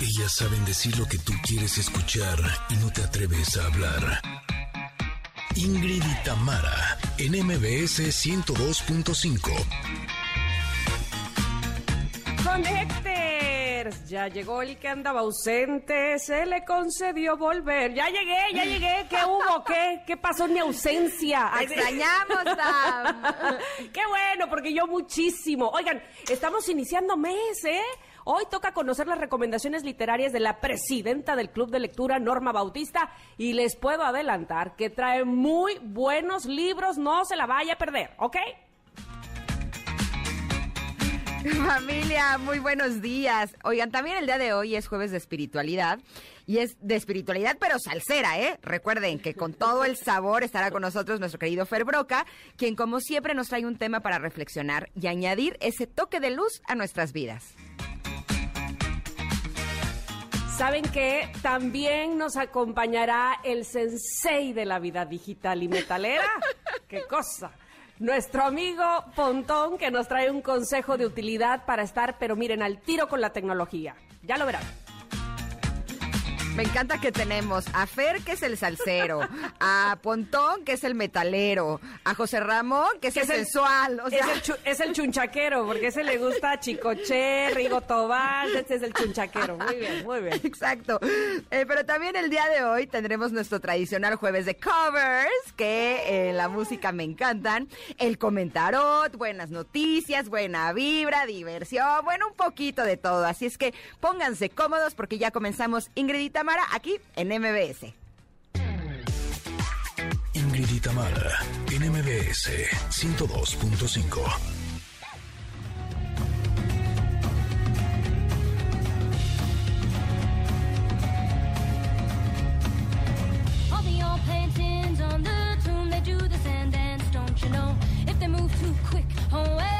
Ellas saben decir lo que tú quieres escuchar y no te atreves a hablar. Ingrid y Tamara, en MBS 102.5. Connectors, ya llegó el que andaba ausente, se le concedió volver. Ya llegué, ya llegué, ¿qué hubo? ¿Qué? ¿Qué pasó en mi ausencia? Te extrañamos, Tam. Qué bueno, porque yo muchísimo. Oigan, estamos iniciando mes, ¿eh? Hoy toca conocer las recomendaciones literarias de la presidenta del Club de Lectura, Norma Bautista, y les puedo adelantar que trae muy buenos libros, no se la vaya a perder, ¿ok? Familia, muy buenos días. Oigan, también el día de hoy es jueves de espiritualidad y es de espiritualidad pero salsera, ¿eh? Recuerden que con todo el sabor estará con nosotros nuestro querido Fer Broca, quien como siempre nos trae un tema para reflexionar y añadir ese toque de luz a nuestras vidas. ¿Saben que también nos acompañará el sensei de la vida digital y metalera? ¡Qué cosa! Nuestro amigo Pontón que nos trae un consejo de utilidad para estar, pero miren, al tiro con la tecnología. Ya lo verán. Me encanta que tenemos a Fer, que es el salsero, a Pontón, que es el metalero, a José Ramón, que es, el, sensual. es, el es, el chunchaquero, porque ese le gusta a Chicoche, Rigo Tobán, este es el chunchaquero. Muy bien, muy bien. Exacto. Eh, pero también el día de hoy tendremos nuestro tradicional jueves de covers, que eh, la música me encantan, el comentarot, buenas noticias, buena vibra, diversión, bueno, un poquito de todo. Así es que pónganse cómodos porque ya comenzamos Ingrid Tamara aquí en MBS. Ingrid y Tamara en MBS 102.5. All the old paintings on the tomb, they do the sand dance, don't you know? If they move too quick, oh well,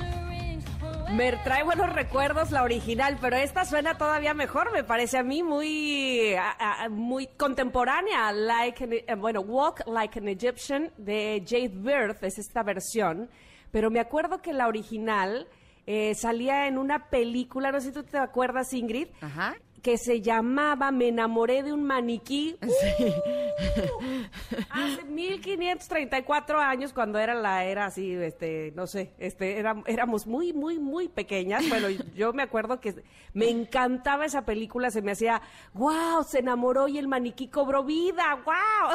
Me trae buenos recuerdos la original, pero esta suena todavía mejor, me parece a mí muy, muy contemporánea. Like an- eh, bueno, Walk Like an Egyptian de Jade Birth es esta versión, pero me acuerdo que la original eh, salía en una película, no sé si tú te acuerdas, Ingrid, Ajá. Que se llamaba Me enamoré de un maniquí. Hace 1534 años, cuando era la era así, este, no sé, este, era- éramos muy, muy, muy pequeñas. Bueno, yo me acuerdo que me encantaba esa película, se me hacía, wow, se enamoró y el maniquí cobró vida, wow.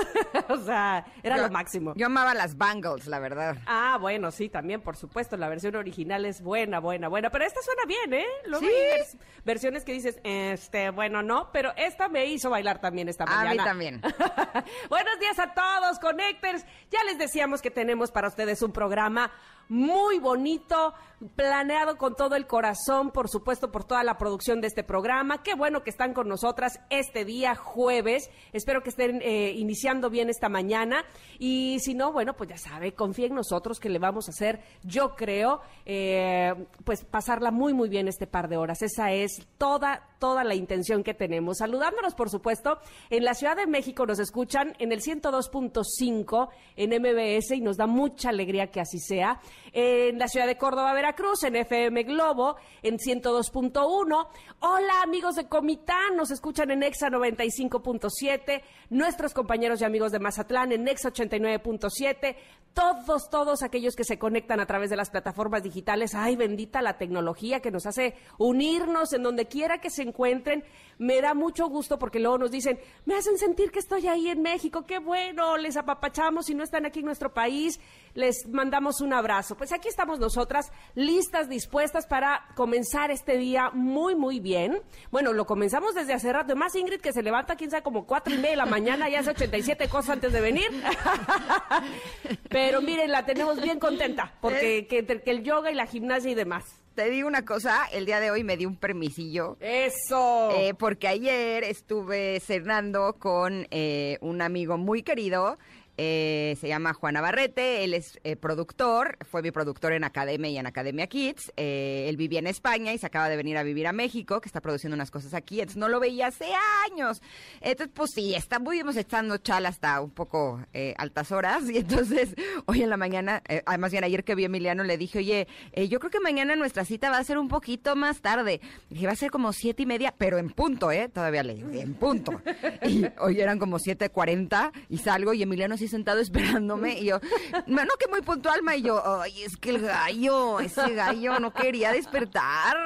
o sea, era Yo- lo máximo. Yo amaba las bangles, la verdad. Ah, bueno, sí, también, por supuesto, la versión original es buena, buena, buena, pero esta suena bien, ¿eh? Luego Sí. hay vers- versiones que dices, este, bueno, no, pero esta me hizo bailar también esta A mí mañana. también. Buenos días a todos, Connectors. Ya les decíamos que tenemos para ustedes un programa muy bonito, planeado con todo el corazón, por supuesto, por toda la producción de este programa. Qué bueno que están con nosotras este día jueves. Espero que estén eh, iniciando bien esta mañana. Y si no, bueno, pues ya sabe, confía en nosotros que le vamos a hacer, yo creo, eh, pues pasarla muy, muy bien este par de horas. Esa es toda, toda la intención que tenemos. Saludándonos, por supuesto, en la Ciudad de México nos escuchan en el 102.5 en MBS y nos da mucha alegría que así sea. En la ciudad de Córdoba, Veracruz, en FM Globo, en 102.1. Hola, amigos de Comitán, nos escuchan en Exa 95.7. Nuestros compañeros y amigos de Mazatlán en Exa 89.7. Todos, todos aquellos que se conectan a través de las plataformas digitales. Ay, bendita la tecnología que nos hace unirnos en donde quiera que se encuentren. Me da mucho gusto porque luego nos dicen, me hacen sentir que estoy ahí en México, qué bueno, les apapachamos si no están aquí en nuestro país, les mandamos un abrazo. Pues aquí estamos nosotras, listas, dispuestas para comenzar este día muy, muy bien. Bueno, lo comenzamos desde hace rato, más Ingrid que se levanta, quién sabe, como cuatro y media de la mañana y hace 87 cosas antes de venir. Pero miren, la tenemos bien contenta, porque que, entre que el yoga y la gimnasia y demás. Te digo una cosa, el día de hoy me di un permisillo. Eso. eh, porque ayer estuve cenando con eh, un amigo muy querido. Eh, se llama Juan Navarrete, él es eh, productor, fue mi productor en Academia y en Academia Kids. eh, él vivía en España y se acaba de venir a vivir a México, que está produciendo unas cosas aquí. Entonces no lo veía hace años. Entonces, pues sí, estuvimos echando chal hasta un poco altas horas. Y entonces, hoy en la mañana, además bien ayer que vi a Emiliano, le dije, oye, yo creo que mañana nuestra cita va a ser un poquito más tarde. Dije, va a ser como siete y media, pero en punto, ¿eh? Todavía le digo, en punto. Y hoy eran como siete cuarenta y salgo y Emiliano así sentado esperándome. Y yo, bueno, que muy puntual, ma. Y yo, ay, es que el gallo, ese gallo no quería despertar.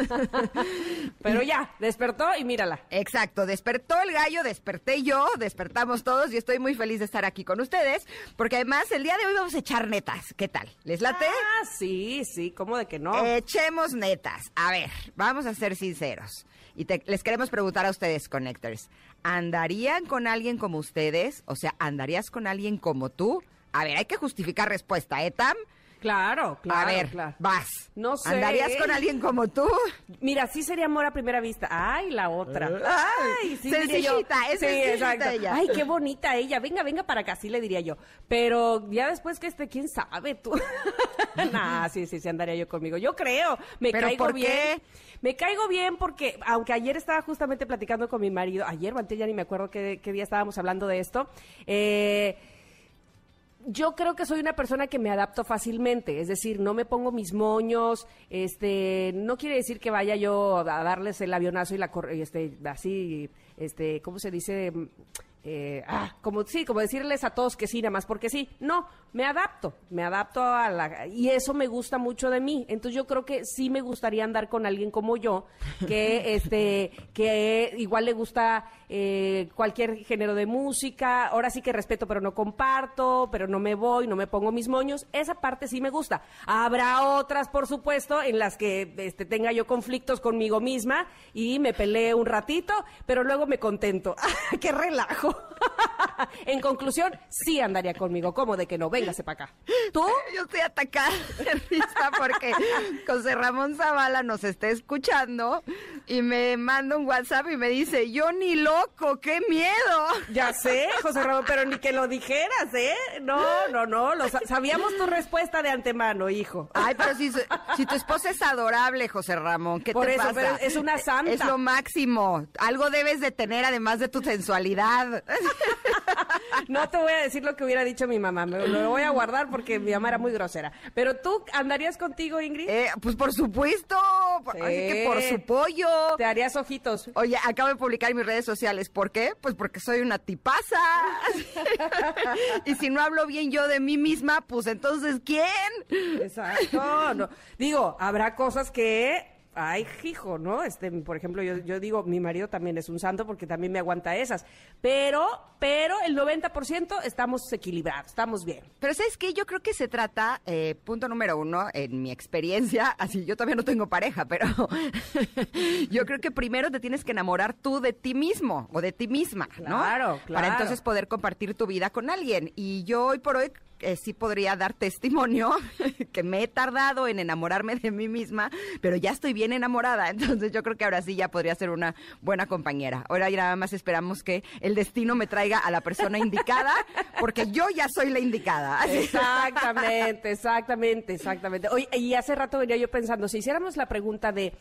Pero ya, despertó y mírala. Exacto, despertó el gallo, desperté yo, despertamos todos y estoy muy feliz de estar aquí con ustedes, porque además el día de hoy vamos a echar netas. ¿Qué tal? ¿Les late? Ah, sí, sí, ¿cómo de que no? Echemos netas. A ver, vamos a ser sinceros. Y te- les queremos preguntar a ustedes, Connectors. ¿Andarían con alguien como ustedes? O sea, ¿andarías con alguien como tú? A ver, hay que justificar respuesta, ¿eh, Tam? Claro, claro. a ver, claro. vas. No sé. ¿Andarías con alguien como tú? Mira, sí sería amor a primera vista. Ay, la otra. Ay, sí. Sencillita, es Sí, sencillita exacto. ella. Ay, qué bonita ella. Venga, venga para acá, sí le diría yo. Pero ya después que este, quién sabe tú. nah, sí, sí, sí andaría yo conmigo. Yo creo. Me ¿Pero caigo por bien. qué? Me caigo bien porque, aunque ayer estaba justamente platicando con mi marido, ayer ya ni me acuerdo qué, qué día estábamos hablando de esto, eh, yo creo que soy una persona que me adapto fácilmente, es decir, no me pongo mis moños, este, no quiere decir que vaya yo a darles el avionazo y la este, así, este, ¿cómo se dice? Eh, ah, como sí, como decirles a todos que sí, nada más porque sí. No, me adapto, me adapto a la y eso me gusta mucho de mí. Entonces yo creo que sí me gustaría andar con alguien como yo, que este, que igual le gusta eh, cualquier género de música. Ahora sí que respeto, pero no comparto, pero no me voy, no me pongo mis moños. Esa parte sí me gusta. Habrá otras, por supuesto, en las que este, tenga yo conflictos conmigo misma y me peleé un ratito, pero luego me contento. ¡Qué relajo! en conclusión, sí andaría conmigo. ¿Cómo de que no? Véngase para acá. ¿Tú? Yo estoy atacada de risa porque José Ramón Zavala nos está escuchando y me manda un WhatsApp y me dice, yo ni loco, qué miedo. Ya sé, José Ramón, pero ni que lo dijeras, ¿eh? No, no, no. Lo sa- sabíamos tu respuesta de antemano, hijo. Ay, pero si, si tu esposa es adorable, José Ramón, ¿qué Por te eso, pasa? pero es una santa. Es lo máximo. Algo debes de tener además de tu sensualidad. No te voy a decir lo que hubiera dicho mi mamá, me lo voy a guardar porque mi mamá era muy grosera. Pero tú andarías contigo, Ingrid, Eh, pues por supuesto, por- Sí. así que por su pollo. te harías ojitos. Oye, acabo de publicar en mis redes sociales. ¿Por qué? Pues porque soy una tipaza. y si no hablo bien yo de mí misma, pues entonces, ¿quién? Exacto. No. Digo, habrá cosas que. Ay, hijo, ¿no? Este, por ejemplo, yo, yo digo, mi marido también es un santo porque también me aguanta esas. Pero, pero el 90% estamos equilibrados, estamos bien. Pero ¿sabes qué? Yo creo que se trata, eh, punto número uno, en mi experiencia, así yo todavía no tengo pareja, pero yo creo que primero te tienes que enamorar tú de ti mismo o de ti misma, ¿no? Claro, claro. Para entonces poder compartir tu vida con alguien. Y yo hoy por hoy eh, sí podría dar testimonio que me he tardado en enamorarme de mí misma, pero ya estoy bien enamorada. Entonces yo creo que ahora sí ya podría ser una buena compañera. Ahora ya nada más esperamos que el destino me traiga a la persona indicada, porque yo ya soy la indicada. Exactamente, exactamente, exactamente. Oye, y hace rato venía yo pensando, si hiciéramos la pregunta de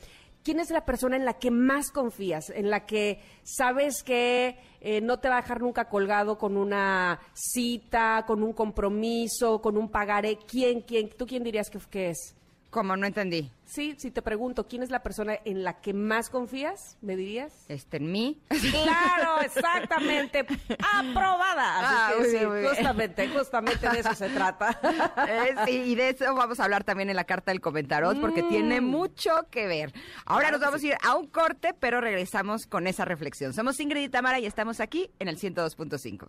quién es la persona en la que más confías, en la que sabes que eh, no te va a dejar nunca colgado con una cita, con un compromiso, con un pagaré, ¿quién, quién? ¿Tú quién dirías que, que es? Como no entendí. Sí, si te pregunto, ¿quién es la persona en la que más confías? ¿Me dirías? Este, en mí. Claro, exactamente. Aprobada. Así Ah, sí, bien. justamente, justamente de eso se trata. Eh, sí, y de eso vamos a hablar también en la carta del comentarot porque tiene mucho que ver. Ahora nos vamos a ir a un corte, pero regresamos con esa reflexión. Somos Ingrid y Tamara y estamos aquí en el 102.5.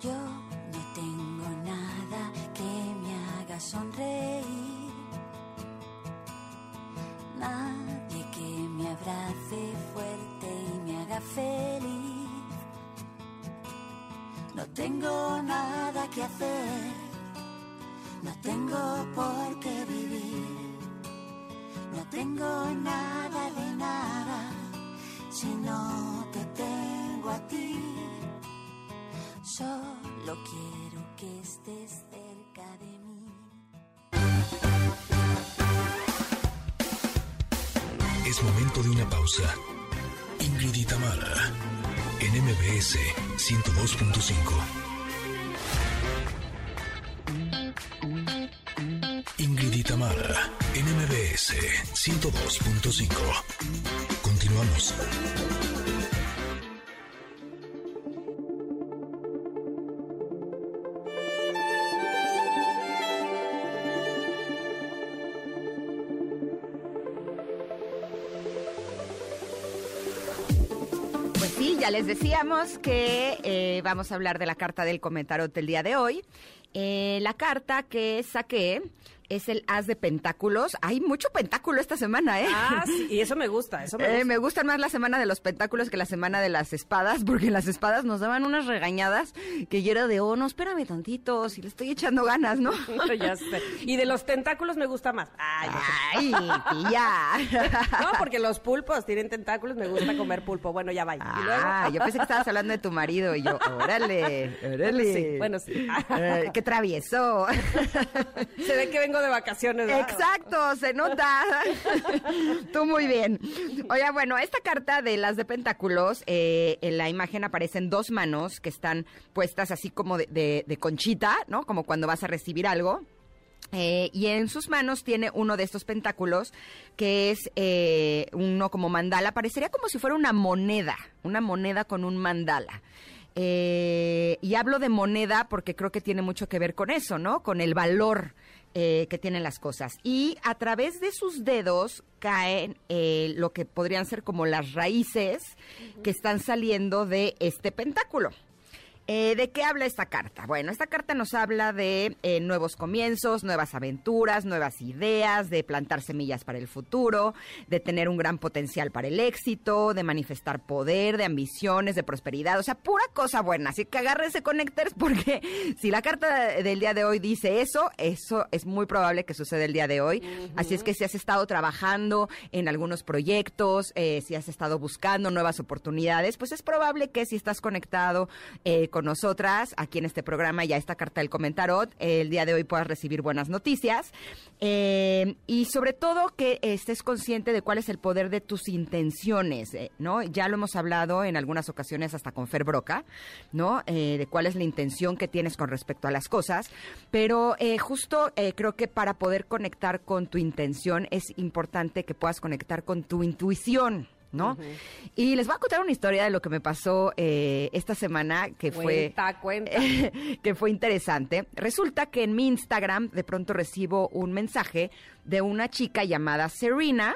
Yo haga sonreír. Nadie que me abrace fuerte y me haga feliz. No tengo nada que hacer. No tengo por qué vivir. No tengo nada de nada si no te tengo a ti. Solo quiero que estés de una pausa. Ingrid y Tamara, en MBS 102.5. Ingrid y Tamara, en MBS 102.5. Continuamos. Ya les decíamos que eh, vamos a hablar de la carta del comentarot el día de hoy. Eh, la carta que saqué es el as de pentáculos. Hay mucho pentáculo esta semana, ¿eh? Ah, sí, y eso me gusta, eso me Eh, gusta. me gusta más la semana de los pentáculos que la semana de las espadas, porque las espadas nos daban unas regañadas que yo era de, oh, no, espérame tantito, si le estoy echando ganas, ¿no? ya sé. Y de los tentáculos me gusta más. Ay, tía. No, porque los pulpos tienen tentáculos, me gusta comer pulpo. Bueno, ya vaya. Ah, yo pensé que estabas hablando de tu marido y yo, órale, órale. Sí, bueno, sí. Eh, qué travieso. Se ve que vengo de vacaciones. ¿verdad? Exacto, se nota. Tú muy bien. Oiga, bueno, esta carta de las de pentáculos, eh, en la imagen aparecen dos manos que están puestas así como de, de- de conchita, ¿no? Como cuando vas a recibir algo. Eh, y en sus manos tiene uno de estos pentáculos que es eh, uno como mandala. Parecería como si fuera una moneda, una moneda con un mandala. Eh, y hablo de moneda porque creo que tiene mucho que ver con eso, ¿no? Con el valor eh, que tienen las cosas. Y a través de sus dedos caen eh, lo que podrían ser como las raíces que están saliendo de este pentáculo. Eh, ¿De qué habla esta carta? Bueno, esta carta nos habla de eh, nuevos comienzos, nuevas aventuras, nuevas ideas, de plantar semillas para el futuro, de tener un gran potencial para el éxito, de manifestar poder, de ambiciones, de prosperidad, o sea, pura cosa buena. Así que agárrense connectors porque si la carta del día de hoy dice eso, eso es muy probable que suceda el día de hoy. Así es que si has estado trabajando en algunos proyectos, eh, si has estado buscando nuevas oportunidades, pues es probable que si estás conectado eh, con nosotras aquí en este programa, ya esta carta del comentarot, el día de hoy puedas recibir buenas noticias. Eh, y sobre todo que estés consciente de cuál es el poder de tus intenciones, eh, ¿no? Ya lo hemos hablado en algunas ocasiones hasta con Fer Broca, ¿no? Eh, de cuál es la intención que tienes con respecto a las cosas. Pero eh, justo eh, creo que para poder conectar con tu intención es importante que puedas conectar con tu intuición. ¿No? Y les voy a contar una historia de lo que me pasó eh, esta semana que fue Cuenta, que fue interesante. Resulta que en mi Instagram de pronto recibo un mensaje de una chica llamada Serena,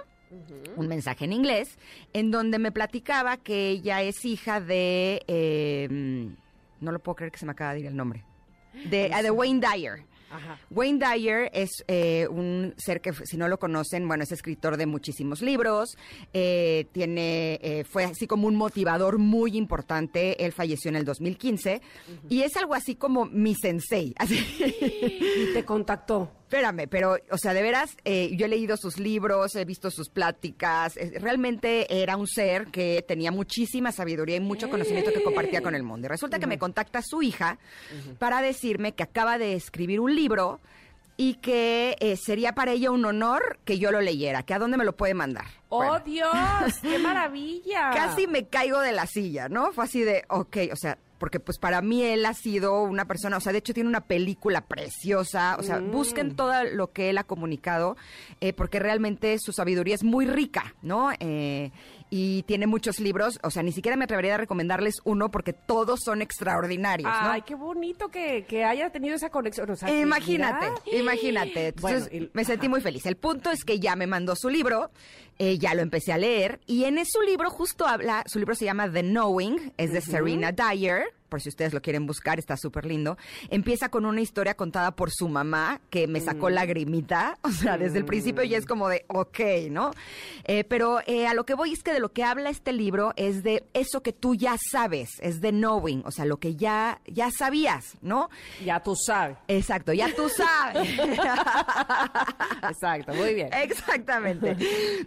un mensaje en inglés, en donde me platicaba que ella es hija de... eh, no lo puedo creer que se me acaba de ir el nombre. De, de Wayne Dyer. Ajá. Wayne Dyer es eh, un ser que, si no lo conocen, bueno, es escritor de muchísimos libros, eh, tiene, eh, fue así como un motivador muy importante, él falleció en el 2015, y es algo así como mi sensei, así. Y te contactó. Espérame, pero, o sea, de veras, eh, yo he leído sus libros, he visto sus pláticas. eh, realmente era un ser que tenía muchísima sabiduría y mucho conocimiento que compartía con el mundo. Y resulta que me contacta su hija para decirme que acaba de escribir un libro y que eh, sería para ella un honor que yo lo leyera. Que a dónde me lo puede mandar. ¡Oh, Bueno, Dios! ¡Qué maravilla! Casi me caigo de la silla, ¿no? Fue así de, ok, o sea, porque pues para mí él ha sido una persona, o sea, de hecho tiene una película preciosa, o sea, busquen todo lo que él ha comunicado, eh, porque realmente su sabiduría es muy rica, ¿no? Eh, y tiene muchos libros, o sea, ni siquiera me atrevería a recomendarles uno porque todos son extraordinarios, ¿no? Ay, qué bonito que, que haya tenido esa conexión. o sea, que Imagínate, mira. imagínate. Entonces, Bueno, y- me sentí muy feliz. El punto es que ya me mandó su libro, eh, ya lo empecé a leer, y en su libro justo habla, su libro se llama The Knowing, es de Serena Dyer, por si ustedes lo quieren buscar, está súper lindo. Empieza con una historia contada por su mamá, que me sacó lagrimita, o sea, desde el principio ya es como de, ok, ¿no? Eh, pero eh, a lo que voy es que de lo que habla este libro es de eso que tú ya sabes, es de knowing, o sea, lo que ya, ya sabías, ¿no? Ya tú sabes. Exacto, ya tú sabes. Exacto, muy bien. Exactamente.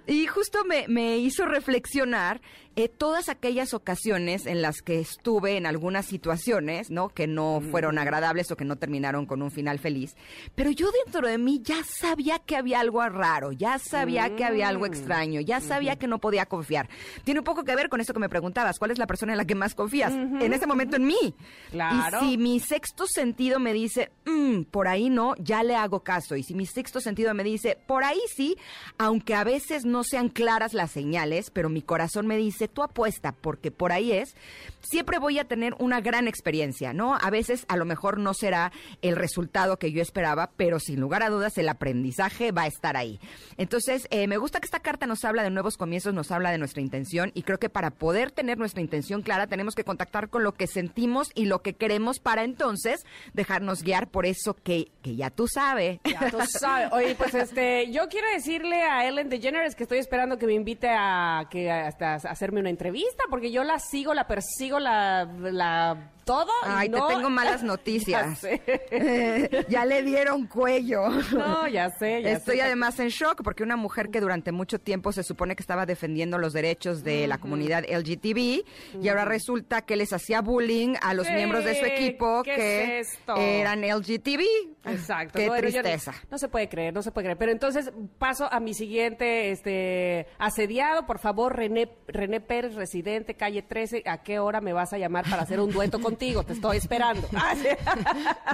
Y justo me, me hizo reflexionar eh, todas aquellas ocasiones en las que estuve en algunas situaciones, ¿no? Que no fueron agradables o que no terminaron con un final feliz. Pero yo dentro de mí ya sabía que había algo raro, ya sabía que había algo extraño, ya sabía que no podía confiar. Tiene un poco que ver con eso que me preguntabas, ¿cuál es la persona en la que más confías? En ese momento en mí. Claro. Y si mi sexto sentido me dice, "Mm, por ahí no, ya le hago caso. Y si mi sexto sentido me dice, por ahí sí, aunque a veces no sean claras las señales, pero mi corazón me dice, tú apuesta, porque por ahí es, siempre voy a tener una gran experiencia, ¿no? A veces a lo mejor no será el resultado que yo esperaba, pero sin lugar a dudas el aprendizaje va a estar ahí. Entonces, eh, me gusta que esta carta nos habla de nuevos comienzos, nos habla de nuestra intención y creo que para poder tener nuestra intención clara tenemos que contactar con lo que sentimos y lo que queremos para entonces dejarnos guiar por eso que, que ya tú sabes. Ya tú sabes. Oye, pues este, yo quiero decirle a Ellen DeGeneres que estoy esperando que me invite a que hasta a hacerme una entrevista, porque yo la sigo, la persigo, la, la todo. y Ay, no- te tengo malas Ya noticias. ya le dieron cuello. No, ya sé, ya Estoy sé. además en shock porque una mujer que durante mucho tiempo se supone que estaba defendiendo los derechos de la comunidad LGTB y ahora resulta que les hacía bullying a los miembros de su equipo ¿Qué que es eran LGTB. Exacto. Qué tristeza. no se puede creer, no se puede creer. Pero entonces paso a mi siguiente este, asediado. Por favor, René, René Pérez, residente, calle 13. ¿A qué hora me vas a llamar para hacer un dueto contigo? Te estoy esperando. Ah, sí.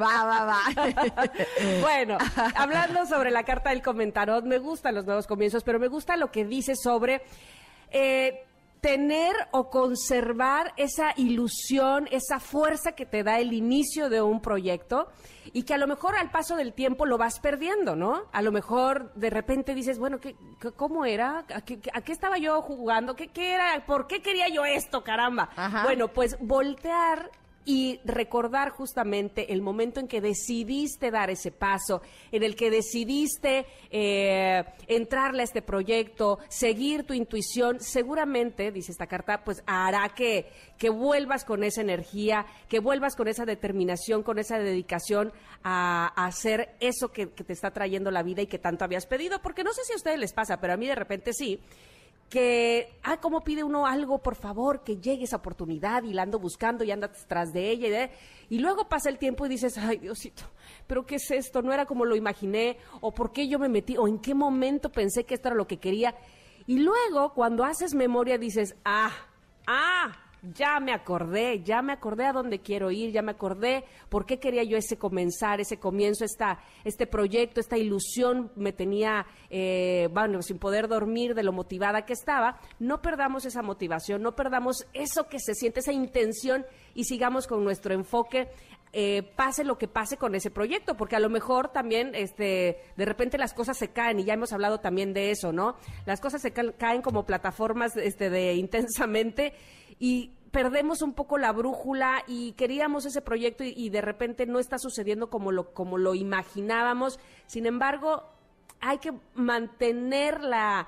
Va, va, va. bueno, hablando sobre la carta del comentarot, me gustan los nuevos comienzos, pero me gusta lo que dice sobre eh, tener o conservar esa ilusión, esa fuerza que te da el inicio de un proyecto y que a lo mejor al paso del tiempo lo vas perdiendo, ¿no? A lo mejor de repente dices, bueno, ¿qué, qué- ¿cómo era? ¿A qué, a qué estaba yo jugando? ¿Qué, qué era? ¿Por qué quería yo esto, caramba? Ajá. Bueno, pues voltear y recordar justamente el momento en que decidiste dar ese paso, en el que decidiste eh, entrarle a este proyecto, seguir tu intuición, seguramente, dice esta carta, pues hará que, que vuelvas con esa energía, que vuelvas con esa determinación, con esa dedicación a, hacer eso que, que te está trayendo la vida y que tanto habías pedido, porque no sé si a ustedes les pasa, pero a mí de repente sí que, ah, ¿cómo pide uno algo, por favor, que llegue esa oportunidad y la ando buscando y andas tras de ella? Y, de- y luego pasa el tiempo y dices, ay, Diosito, ¿pero qué es esto? No era como lo imaginé, o por qué yo me metí, o en qué momento pensé que esto era lo que quería. Y luego, cuando haces memoria, dices, ah, ah, ya me acordé, ya me acordé a dónde quiero ir, ya me acordé por qué quería yo ese comenzar, ese comienzo, esta, este proyecto, esta ilusión me tenía, eh, bueno, sin poder dormir de lo motivada que estaba. No perdamos esa motivación, no perdamos eso que se siente, esa intención y sigamos con nuestro enfoque. eh, pase lo que pase con ese proyecto, porque a lo mejor también, este, de repente las cosas se caen y ya hemos hablado también de eso, ¿no? Las cosas se ca- caen como plataformas, este, de intensamente y perdemos un poco la brújula y queríamos ese proyecto y, de repente no está sucediendo como lo, como lo imaginábamos. Sin embargo, hay que mantener la,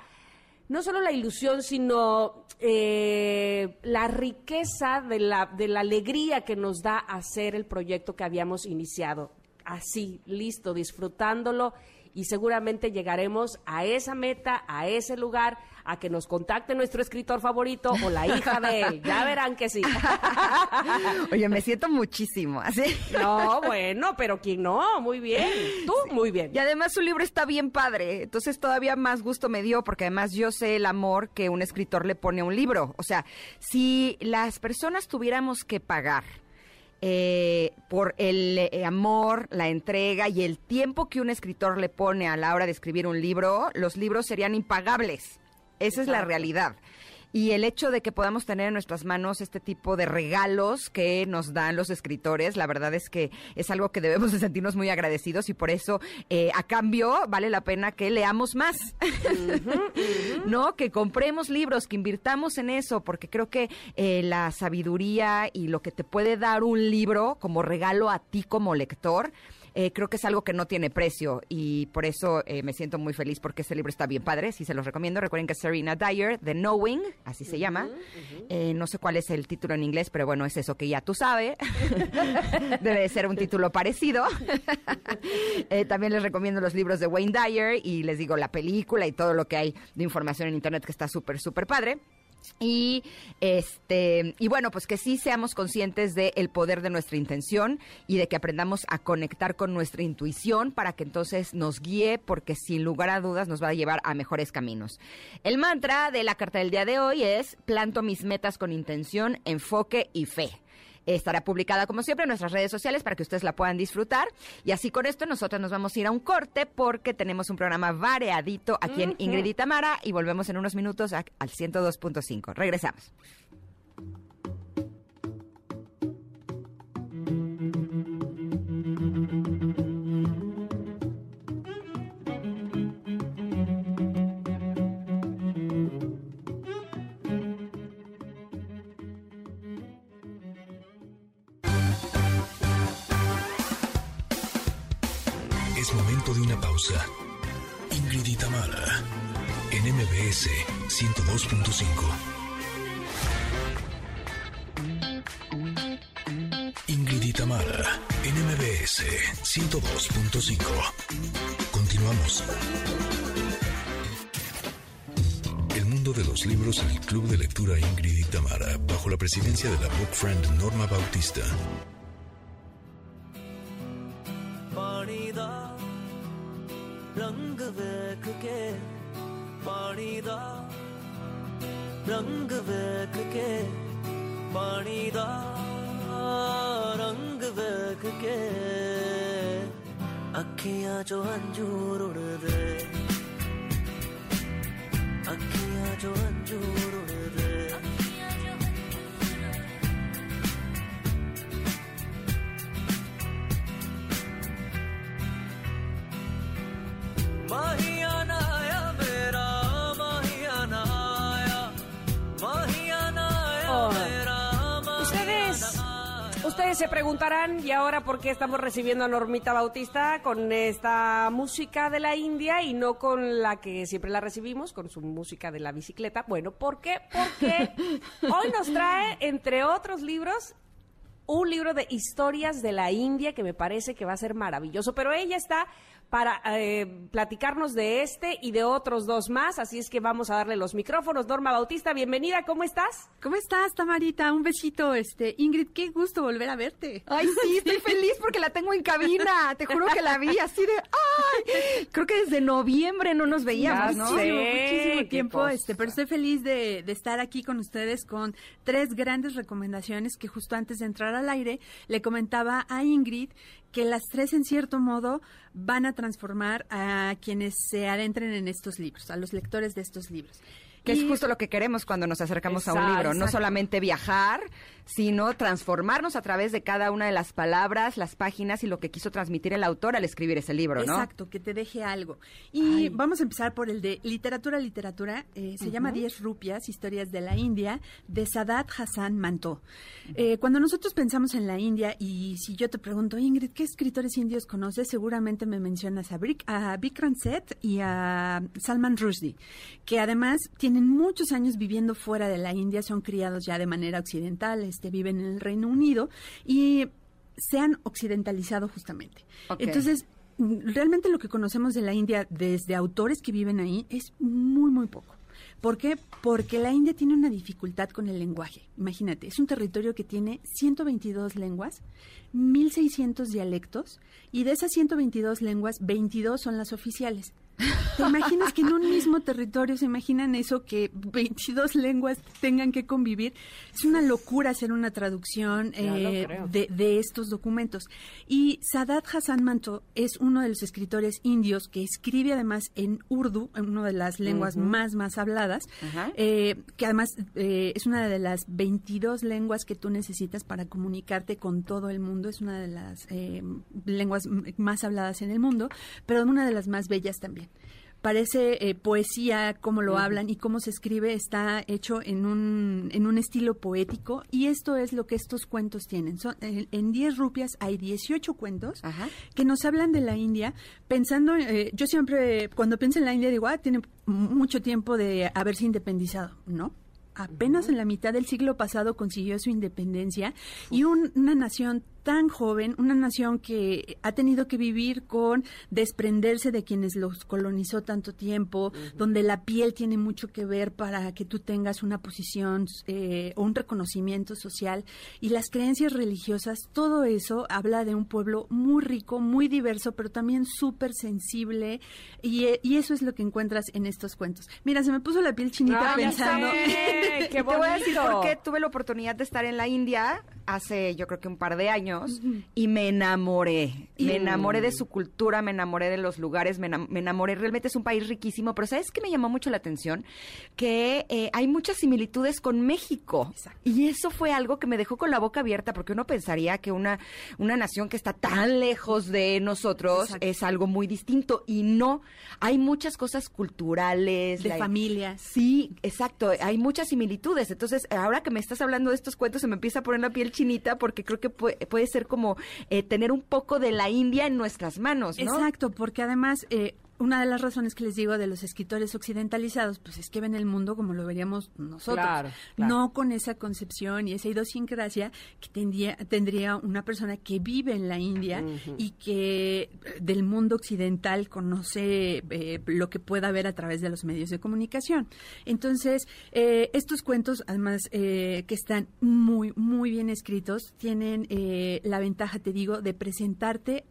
no solo la ilusión, sino eh, la riqueza de la, de la alegría que nos da hacer el proyecto que habíamos iniciado. Así, listo, disfrutándolo y seguramente llegaremos a esa meta, a ese lugar, a que nos contacte nuestro escritor favorito o la hija de él. Ya verán que sí. Oye, me siento muchísimo, así. No, bueno, pero ¿quién no? Muy bien. Tú, muy bien. Y además su libro está bien padre, entonces todavía más gusto me dio porque además yo sé el amor que un escritor le pone a un libro. O sea, si las personas tuviéramos que pagar eh, por el eh, amor, la entrega y el tiempo que un escritor le pone a la hora de escribir un libro, los libros serían impagables. Esa es la realidad. Y el hecho de que podamos tener en nuestras manos este tipo de regalos que nos dan los escritores, la verdad es que es algo que debemos de sentirnos muy agradecidos y por eso eh, a cambio vale la pena que leamos más, ¿no? Que compremos libros, que invirtamos en eso, porque creo que eh, la sabiduría y lo que te puede dar un libro como regalo a ti como lector, eh, creo que es algo que no tiene precio y por eso eh, me siento muy feliz porque este libro está bien padre, sí se los recomiendo. Recuerden que es Serena Dyer, The Knowing, así se llama. Eh, no sé cuál es el título en inglés, pero bueno, es eso que ya tú sabes. Debe de ser un título parecido. Eh, también les recomiendo los libros de Wayne Dyer y les digo la película y todo lo que hay de información en internet que está súper, súper padre. Y este y bueno, pues que sí seamos conscientes del poder de nuestra intención y de que aprendamos a conectar con nuestra intuición para que entonces nos guíe, porque sin lugar a dudas nos va a llevar a mejores caminos. El mantra de la carta del día de hoy es planto mis metas con intención, enfoque y fe. Estará publicada como siempre en nuestras redes sociales para que ustedes la puedan disfrutar. Y así con esto nosotros nos vamos a ir a un corte porque tenemos un programa variadito aquí en Ingrid y Tamara y volvemos en unos minutos a- al 102.5. Regresamos. Pausa. Ingrid y Tamara, en MBS 102.5. Ingrid y Tamara, en MBS 102.5. Continuamos. El mundo de los libros en el Club de Lectura Ingrid y Tamara, bajo la presidencia de la Book Friend Norma Bautista. Se preguntarán, ¿y ahora por qué estamos recibiendo a Normita Bautista con esta música de la India y no con la que siempre la recibimos, con su música de la bicicleta? Bueno, ¿por qué? Porque hoy nos trae, entre otros libros, un libro de historias de la India que me parece que va a ser maravilloso, pero ella está para eh, platicarnos de este y de otros dos más, así es que vamos a darle los micrófonos. Norma Bautista, bienvenida, ¿cómo estás? ¿Cómo estás, Tamarita? Un besito, este, Ingrid, qué gusto volver a verte. Ay, sí, estoy feliz porque la tengo en cabina. Te juro que la vi así de, ay, creo que desde noviembre no nos veíamos, Ya ¿no? sé. Muchísimo, tiempo, este, pero estoy feliz de, de estar aquí con ustedes con tres grandes recomendaciones que justo antes de entrar al aire le comentaba a Ingrid que las tres en cierto modo van a transformar a quienes se adentren en estos libros, a los lectores de estos libros. Que es justo lo que queremos cuando nos acercamos a un Exacto, libro, no solamente viajar, sino transformarnos a través de cada una de las palabras, las páginas y lo que quiso transmitir el autor al escribir ese libro, ¿no? Exacto, que te deje algo. Y vamos a empezar por el de literatura, literatura. eh, se llama Diez rupias, historias de la India, de Sadat Hassan Manto. Eh, cuando nosotros pensamos en la India, y si yo te pregunto, Ingrid, ¿qué escritores indios conoces? Seguramente me mencionas a, Brick, a Bikram Seth y a Salman Rushdie, que además tienen muchos años viviendo fuera de la India, son criados ya de manera occidental, este, viven en el Reino Unido y se han occidentalizado justamente. Entonces, mm, realmente lo que conocemos de la India desde autores que viven ahí es muy, muy poco. ¿Por qué? Porque la India tiene una dificultad con el lenguaje. Imagínate, es un territorio que tiene 122 lenguas, 1600 dialectos, y de esas 122 lenguas, 22 son las oficiales. ¿Te imaginas que en un mismo territorio se imaginan eso, que 22 lenguas tengan que convivir? Es una locura hacer una traducción eh, de, de estos documentos. Y Sadat Hassan Manto es uno de los escritores indios que escribe además en urdu, en una de las lenguas más, más habladas, eh, que además eh, es una de las 22 lenguas que tú necesitas para comunicarte con todo el mundo. Es una de las eh, lenguas m- más habladas en el mundo, pero una de las más bellas también. Parece eh, poesía, cómo lo hablan y cómo se escribe, está hecho en un, en un estilo poético y esto es lo que estos cuentos tienen. Son, eh, en 10 rupias hay 18 cuentos Ajá. que nos hablan de la India, pensando, eh, yo siempre, cuando pienso en la India, digo, ah, tiene mucho tiempo de haberse independizado, ¿no? Apenas en la mitad del siglo pasado consiguió su independencia y un- una nación tan joven, una nación que ha tenido que vivir con desprenderse de quienes los colonizó tanto tiempo, donde la piel tiene mucho que ver para que tú tengas una posición eh, o un reconocimiento social y las creencias religiosas, todo eso habla de un pueblo muy rico, muy diverso, pero también súper sensible y, eh, y eso es lo que encuentras en estos cuentos. Mira, se me puso la piel chinita Ah, pensando. ¡Qué Te voy a decir bonito! por qué tuve la oportunidad de estar en la India hace yo creo que un par de años y me enamoré. Me enamoré de su cultura, me enamoré de los lugares, me, enam- me enamoré. Realmente es un país riquísimo, pero ¿sabes qué me llamó mucho la atención? Que eh, hay muchas similitudes con México. Y eso fue algo que me dejó con la boca abierta porque uno pensaría que una, una nación que está tan lejos de nosotros Exacto. es algo muy distinto y no. Hay muchas cosas culturales. de la- familias. Sí, exacto. Hay muchas similitudes. Entonces, ahora que me estás hablando de estos cuentos, se me empieza a poner la piel chinita porque creo que puede, puede ser como eh, tener un poco de la India en nuestras manos, ¿no? Exacto, porque además eh, una de las razones que les digo de los escritores occidentalizados, pues es que ven el mundo como lo veríamos nosotros, Claro, claro. no con esa concepción y esa idiosincrasia que tendría, tendría una persona que vive en la India y que eh, del mundo occidental conoce eh, lo que pueda ver a través de los medios de comunicación. Entonces, eh, estos cuentos, además eh, que están muy, muy bien escritos, tienen eh, la ventaja, te digo, de presentarte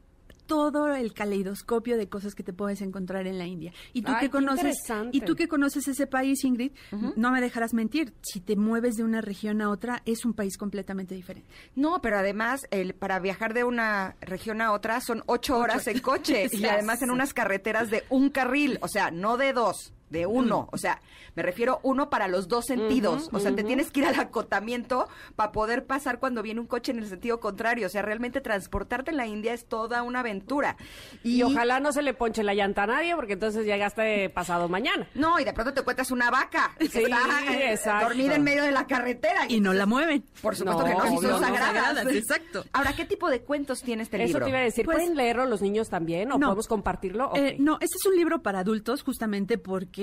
todo el caleidoscopio de cosas que te puedes encontrar en la India. Y tú Ay, que conoces y tú que conoces ese país, Ingrid, no me dejarás mentir, si te mueves de una región a otra es un país completamente diferente. No, pero además, el, para viajar de una región a otra son ocho horas en coche y además en unas carreteras de un carril, o sea, no de dos. De uno, o sea, me refiero uno para los dos sentidos. o sea, te tienes que ir al acotamiento para poder pasar cuando viene un coche en el sentido contrario. O sea, realmente transportarte en la India es toda una aventura. Y ojalá no se le ponche la llanta a nadie, porque entonces llegaste pasado mañana. No, y de pronto te encuentras una vaca que Sí, está eh, exacto. dormida en medio de la carretera. Y no la mueven. Por supuesto No, que no, si son no, sagradas. sagradas, exacto. Ahora, ¿qué tipo de cuentos tiene este Eso libro? te iba a decir. Pues- ¿Pueden leerlo los niños también o No. podemos compartirlo? Eh, no, este es un libro para adultos justamente porque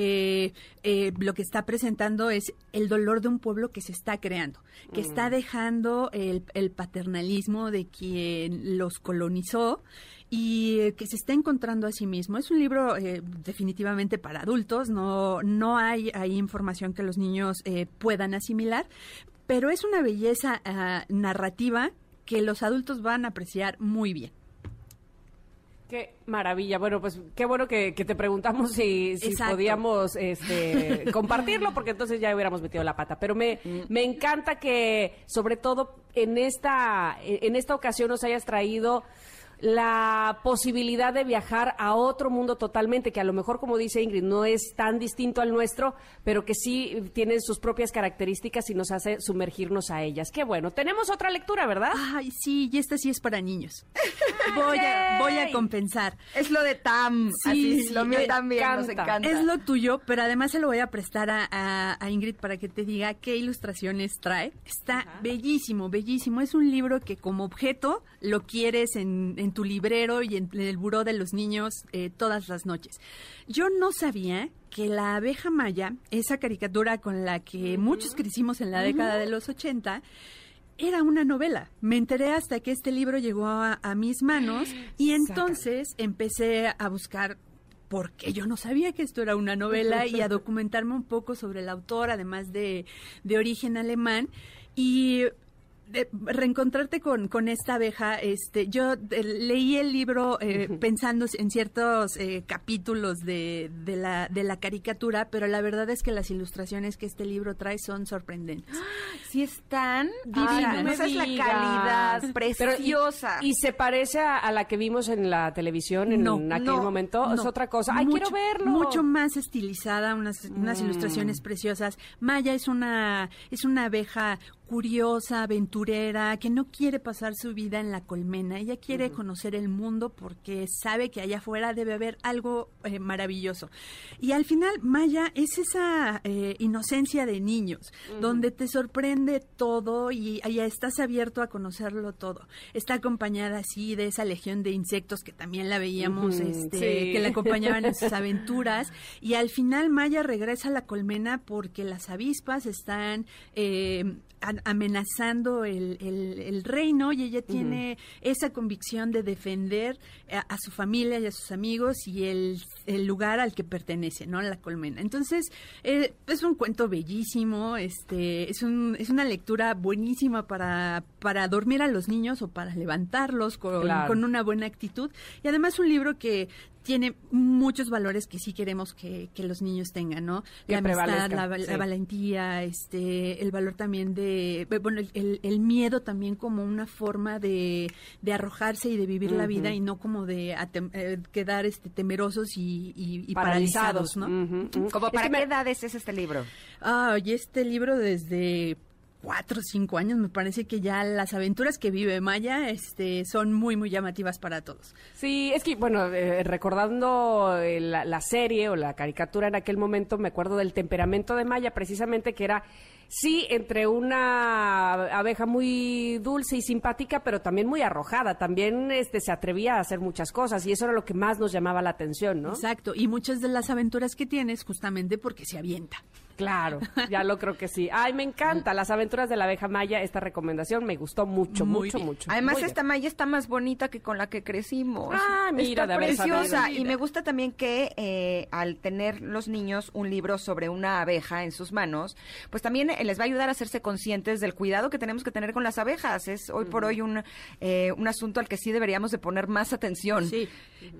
eh, lo que está presentando es el dolor de un pueblo que se está creando, que Mm. está dejando el, el paternalismo de quien los colonizó y eh, que se está encontrando a sí mismo. Es un libro eh, definitivamente para adultos, no, no hay, hay información que los niños eh, puedan asimilar, pero es una belleza ah, narrativa que los adultos van a apreciar muy bien. Qué maravilla. Bueno, pues qué bueno que, que te preguntamos si, si podíamos este, compartirlo, porque entonces ya hubiéramos metido la pata. Pero me, me encanta que, sobre todo en esta, en esta ocasión, nos hayas traído la posibilidad de viajar a otro mundo totalmente, que a lo mejor, como dice Ingrid, no es tan distinto al nuestro, pero que sí tiene sus propias características y nos hace sumergirnos a ellas. Qué bueno. Tenemos otra lectura, ¿verdad? Ay, sí, y esta sí es para niños. Voy a, voy a compensar. Es lo de Tam. Sí, Así, sí, lo mío también nos encanta. encanta. Es lo tuyo, pero además se lo voy a prestar a, a- a Ingrid para que te diga qué ilustraciones trae. Está bellísimo, bellísimo. Es un libro que como objeto lo quieres en, en tu librero y en, el buró de los niños eh, todas las noches. Yo no sabía que la abeja maya, esa caricatura con la que muchos crecimos en la década de los 80, era una novela. Me enteré hasta que este libro llegó a, a mis manos y entonces empecé a buscar porque yo no sabía que esto era una novela y a documentarme un poco sobre el autor, además de, de origen alemán. Y de reencontrarte con, con esta abeja, este, yo eh, leí el libro eh, pensando en ciertos eh, capítulos de, de, la, de la caricatura, pero la verdad es que las ilustraciones que este libro trae son sorprendentes. Sí están Divinas. No esa es la calidad Pero, y- preciosa. y, se parece a, a la que vimos en la televisión en No, aquel no, momento. Es otra cosa. ¡Ay, mucho- quiero verlo! Mucho más estilizada, unas, unas Mm. ilustraciones preciosas. Maya es una, es una abeja curiosa, aventurera, que no quiere pasar su vida en la colmena. Ella quiere conocer el mundo porque sabe que allá afuera debe haber algo eh, maravilloso. Y al final, Maya es esa eh, inocencia de niños, donde te sorprende todo y ya estás abierto a conocerlo todo. Está acompañada así de esa legión de insectos que también la veíamos, este, sí. que la acompañaban en sus aventuras. Y al final Maya regresa a la colmena porque las avispas están eh, amenazando el, el- el reino y ella tiene esa convicción de defender a, a su familia y a sus amigos y el, el lugar al que pertenece, ¿no? La colmena. Entonces, eh, es un cuento bellísimo, este, es, un, es una lectura buenísima para, para dormir a los niños o para levantarlos con, Claro. con una buena actitud. Y además un libro que tiene muchos valores que sí queremos que, que los niños tengan, ¿no? Que la amistad, la, val- sí. la valentía, este, el valor también de, bueno, el, el- el miedo también como una forma de, de arrojarse y de vivir la vida y no como de atem- eh, quedar este, temerosos y, y- y paralizados, ¿no? ¿Como Es para qué edades es este libro? Ah, y este libro desde cuatro o cinco años, me parece que ya las aventuras que vive Maya este, son muy, muy llamativas para todos. Sí, es que, bueno, eh, recordando eh, la, la serie o la caricatura en aquel momento, me acuerdo del temperamento de Maya, precisamente que era, sí, entre una abeja muy dulce y simpática, pero también muy arrojada. También este, se atrevía a hacer muchas cosas y eso era lo que más nos llamaba la atención, ¿no? Exacto, y muchas de las aventuras que tienes justamente porque se avienta. Claro, ya lo creo que sí. Ay, me encanta. Las aventuras de la abeja Maya, esta recomendación me gustó mucho, Muy mucho, bien. mucho. Además, Muy bien. esta malla está más bonita que con la que crecimos. Ah, mira, está de preciosa. sabido. Y me gusta también que eh, al tener los niños un libro sobre una abeja en sus manos, pues también eh, les va a ayudar a hacerse conscientes del cuidado que tenemos que tener con las abejas. Es hoy por hoy un, eh, un asunto al que sí deberíamos de poner más atención. Sí,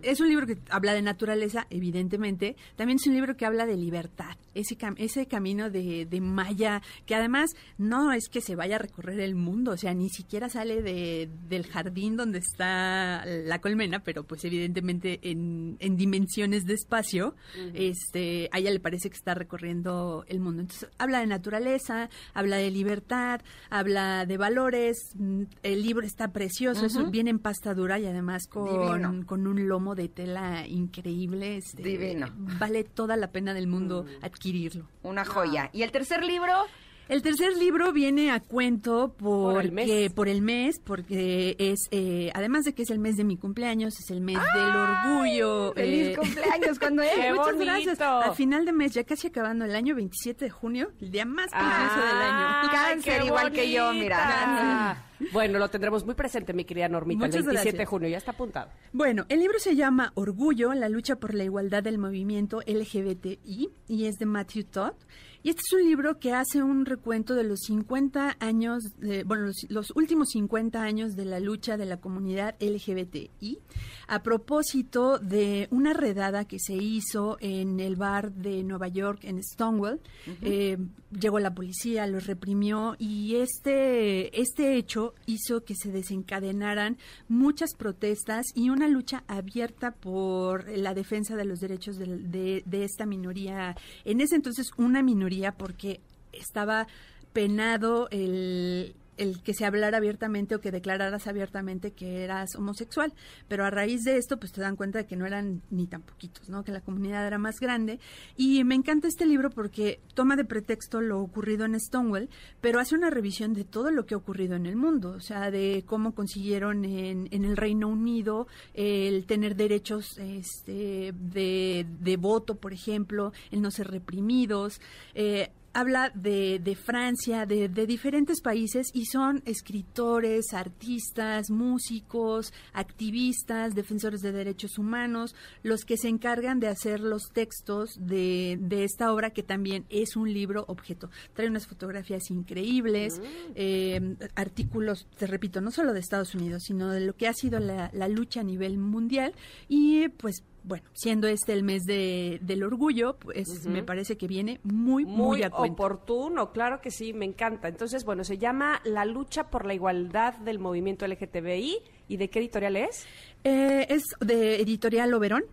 es un libro que habla de naturaleza, evidentemente. También es un libro que habla de libertad, ese, cam- camino de, de Maya, que además no es que se vaya a recorrer el mundo, o sea, ni siquiera sale de, del jardín donde está la colmena, pero pues evidentemente en, en dimensiones de espacio, este, a ella le parece que está recorriendo el mundo. Entonces, habla de naturaleza, habla de libertad, habla de valores, mm, el libro está precioso, es un- viene en pasta dura y además con, con un lomo de tela increíble. este, Divino. Vale toda la pena del mundo adquirirlo. Una joya. ¿Y el tercer libro? El tercer libro viene a cuento Por porque, el mes. por el mes, porque es, eh, además de que es el mes de mi cumpleaños, es el mes del orgullo. ¡Feliz eh, cumpleaños! ¿Cuándo es? ¡Qué Muchas bonito! gracias. A final de mes, ya casi acabando el año 27 de junio, el día más precioso del año. Ah, Cáncer, igual que yo, mira. Bueno, lo tendremos muy presente, mi querida Normita, Muchas el 27 de junio, ya está apuntado. Bueno, el libro se llama Orgullo, la lucha por la igualdad del movimiento LGBTI y es de Matthew Todd. Y este es un libro que hace un recuento de los 50 años, de- bueno, los, los últimos 50 años de la lucha de la comunidad LGBTI a propósito de una redada que se hizo en el bar de Nueva York, en Stonewall. Eh, llegó la policía, los reprimió y este, este hecho hizo que se desencadenaran muchas protestas y una lucha abierta por la defensa de los derechos de, de esta minoría. En ese entonces una minoría porque estaba penado el el que se hablara abiertamente o que declararas abiertamente que eras homosexual. Pero a raíz de esto, pues te dan cuenta de que no eran ni tan poquitos, ¿no? Que la comunidad era más grande. Y me encanta este libro porque toma de pretexto lo ocurrido en Stonewall, pero hace una revisión de todo lo que ha ocurrido en el mundo. O sea, de cómo consiguieron en, en el Reino Unido el tener derechos este, de, voto, por ejemplo, el no ser reprimidos. Eh, habla de, de Francia, de, de diferentes países y son escritores, artistas, músicos, activistas, defensores de derechos humanos, los que se encargan de hacer los textos de, de esta obra que también es un libro objeto. Trae unas fotografías increíbles, eh, artículos, te repito, no solo de Estados Unidos, sino de lo que ha sido la, la lucha a nivel mundial y pues bueno, siendo este el mes de, del orgullo, pues me parece que viene muy, muy, Muy a oportuno, claro que sí, me encanta. Entonces, bueno, se llama La lucha por la igualdad del movimiento LGTBI. ¿Y de qué editorial es? Eh, es de Editorial Oberón.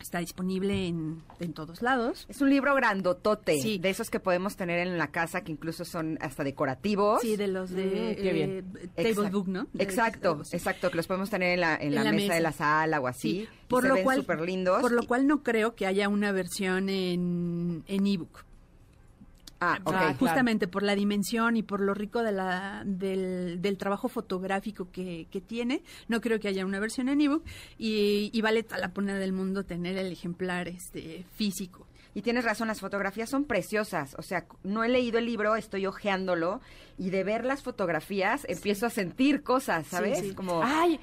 Está disponible en, en todos lados. Es un libro grandotote, Sí. de esos que podemos tener en la casa, que incluso son hasta decorativos. Sí, de los de Mm, qué bien. eh, Table Book, ¿no? De- Exacto, exacto, que los podemos tener en la, en En la la mesa, de la sala o así. Sí, y por se lo ven cual, súper lindos. por lo cual no creo que haya una versión en en ebook. Ah. Ah, claro. Justamente por la dimensión y por lo rico de la, del, del trabajo fotográfico que, que tiene, no creo que haya una versión en ebook y, y vale toda la pena del mundo tener el ejemplar este físico. Y tienes razón, las fotografías son preciosas. O sea, no he leído el libro, estoy hojeándolo y de ver las fotografías empiezo a sentir cosas, ¿sabes? sí. Como Ay,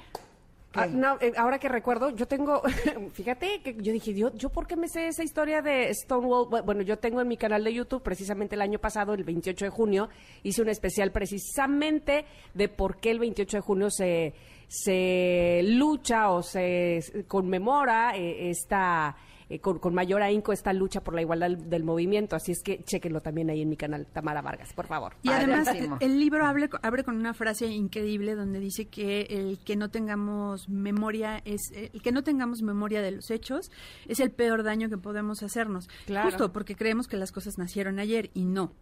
Ah, no, eh, ahora que recuerdo, yo tengo, fíjate que yo dije, yo, yo por qué me sé esa historia de Stonewall. Bu- Bueno, yo tengo en mi canal de YouTube, precisamente el año pasado, el 28 de junio, hice un especial precisamente de por qué el 28 de junio se, se lucha o se conmemora eh, esta... eh, con, con mayor ahínco esta lucha por la igualdad del, del movimiento, así es que chéquenlo también ahí en mi canal, Tamara Vargas, por favor. Y además el libro abre, abre con una frase increíble donde dice que el que no tengamos memoria es el que no tengamos memoria de los hechos es el peor daño que podemos hacernos. Claro. Justo porque creemos que las cosas nacieron ayer y no.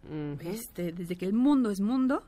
este, desde que el mundo es mundo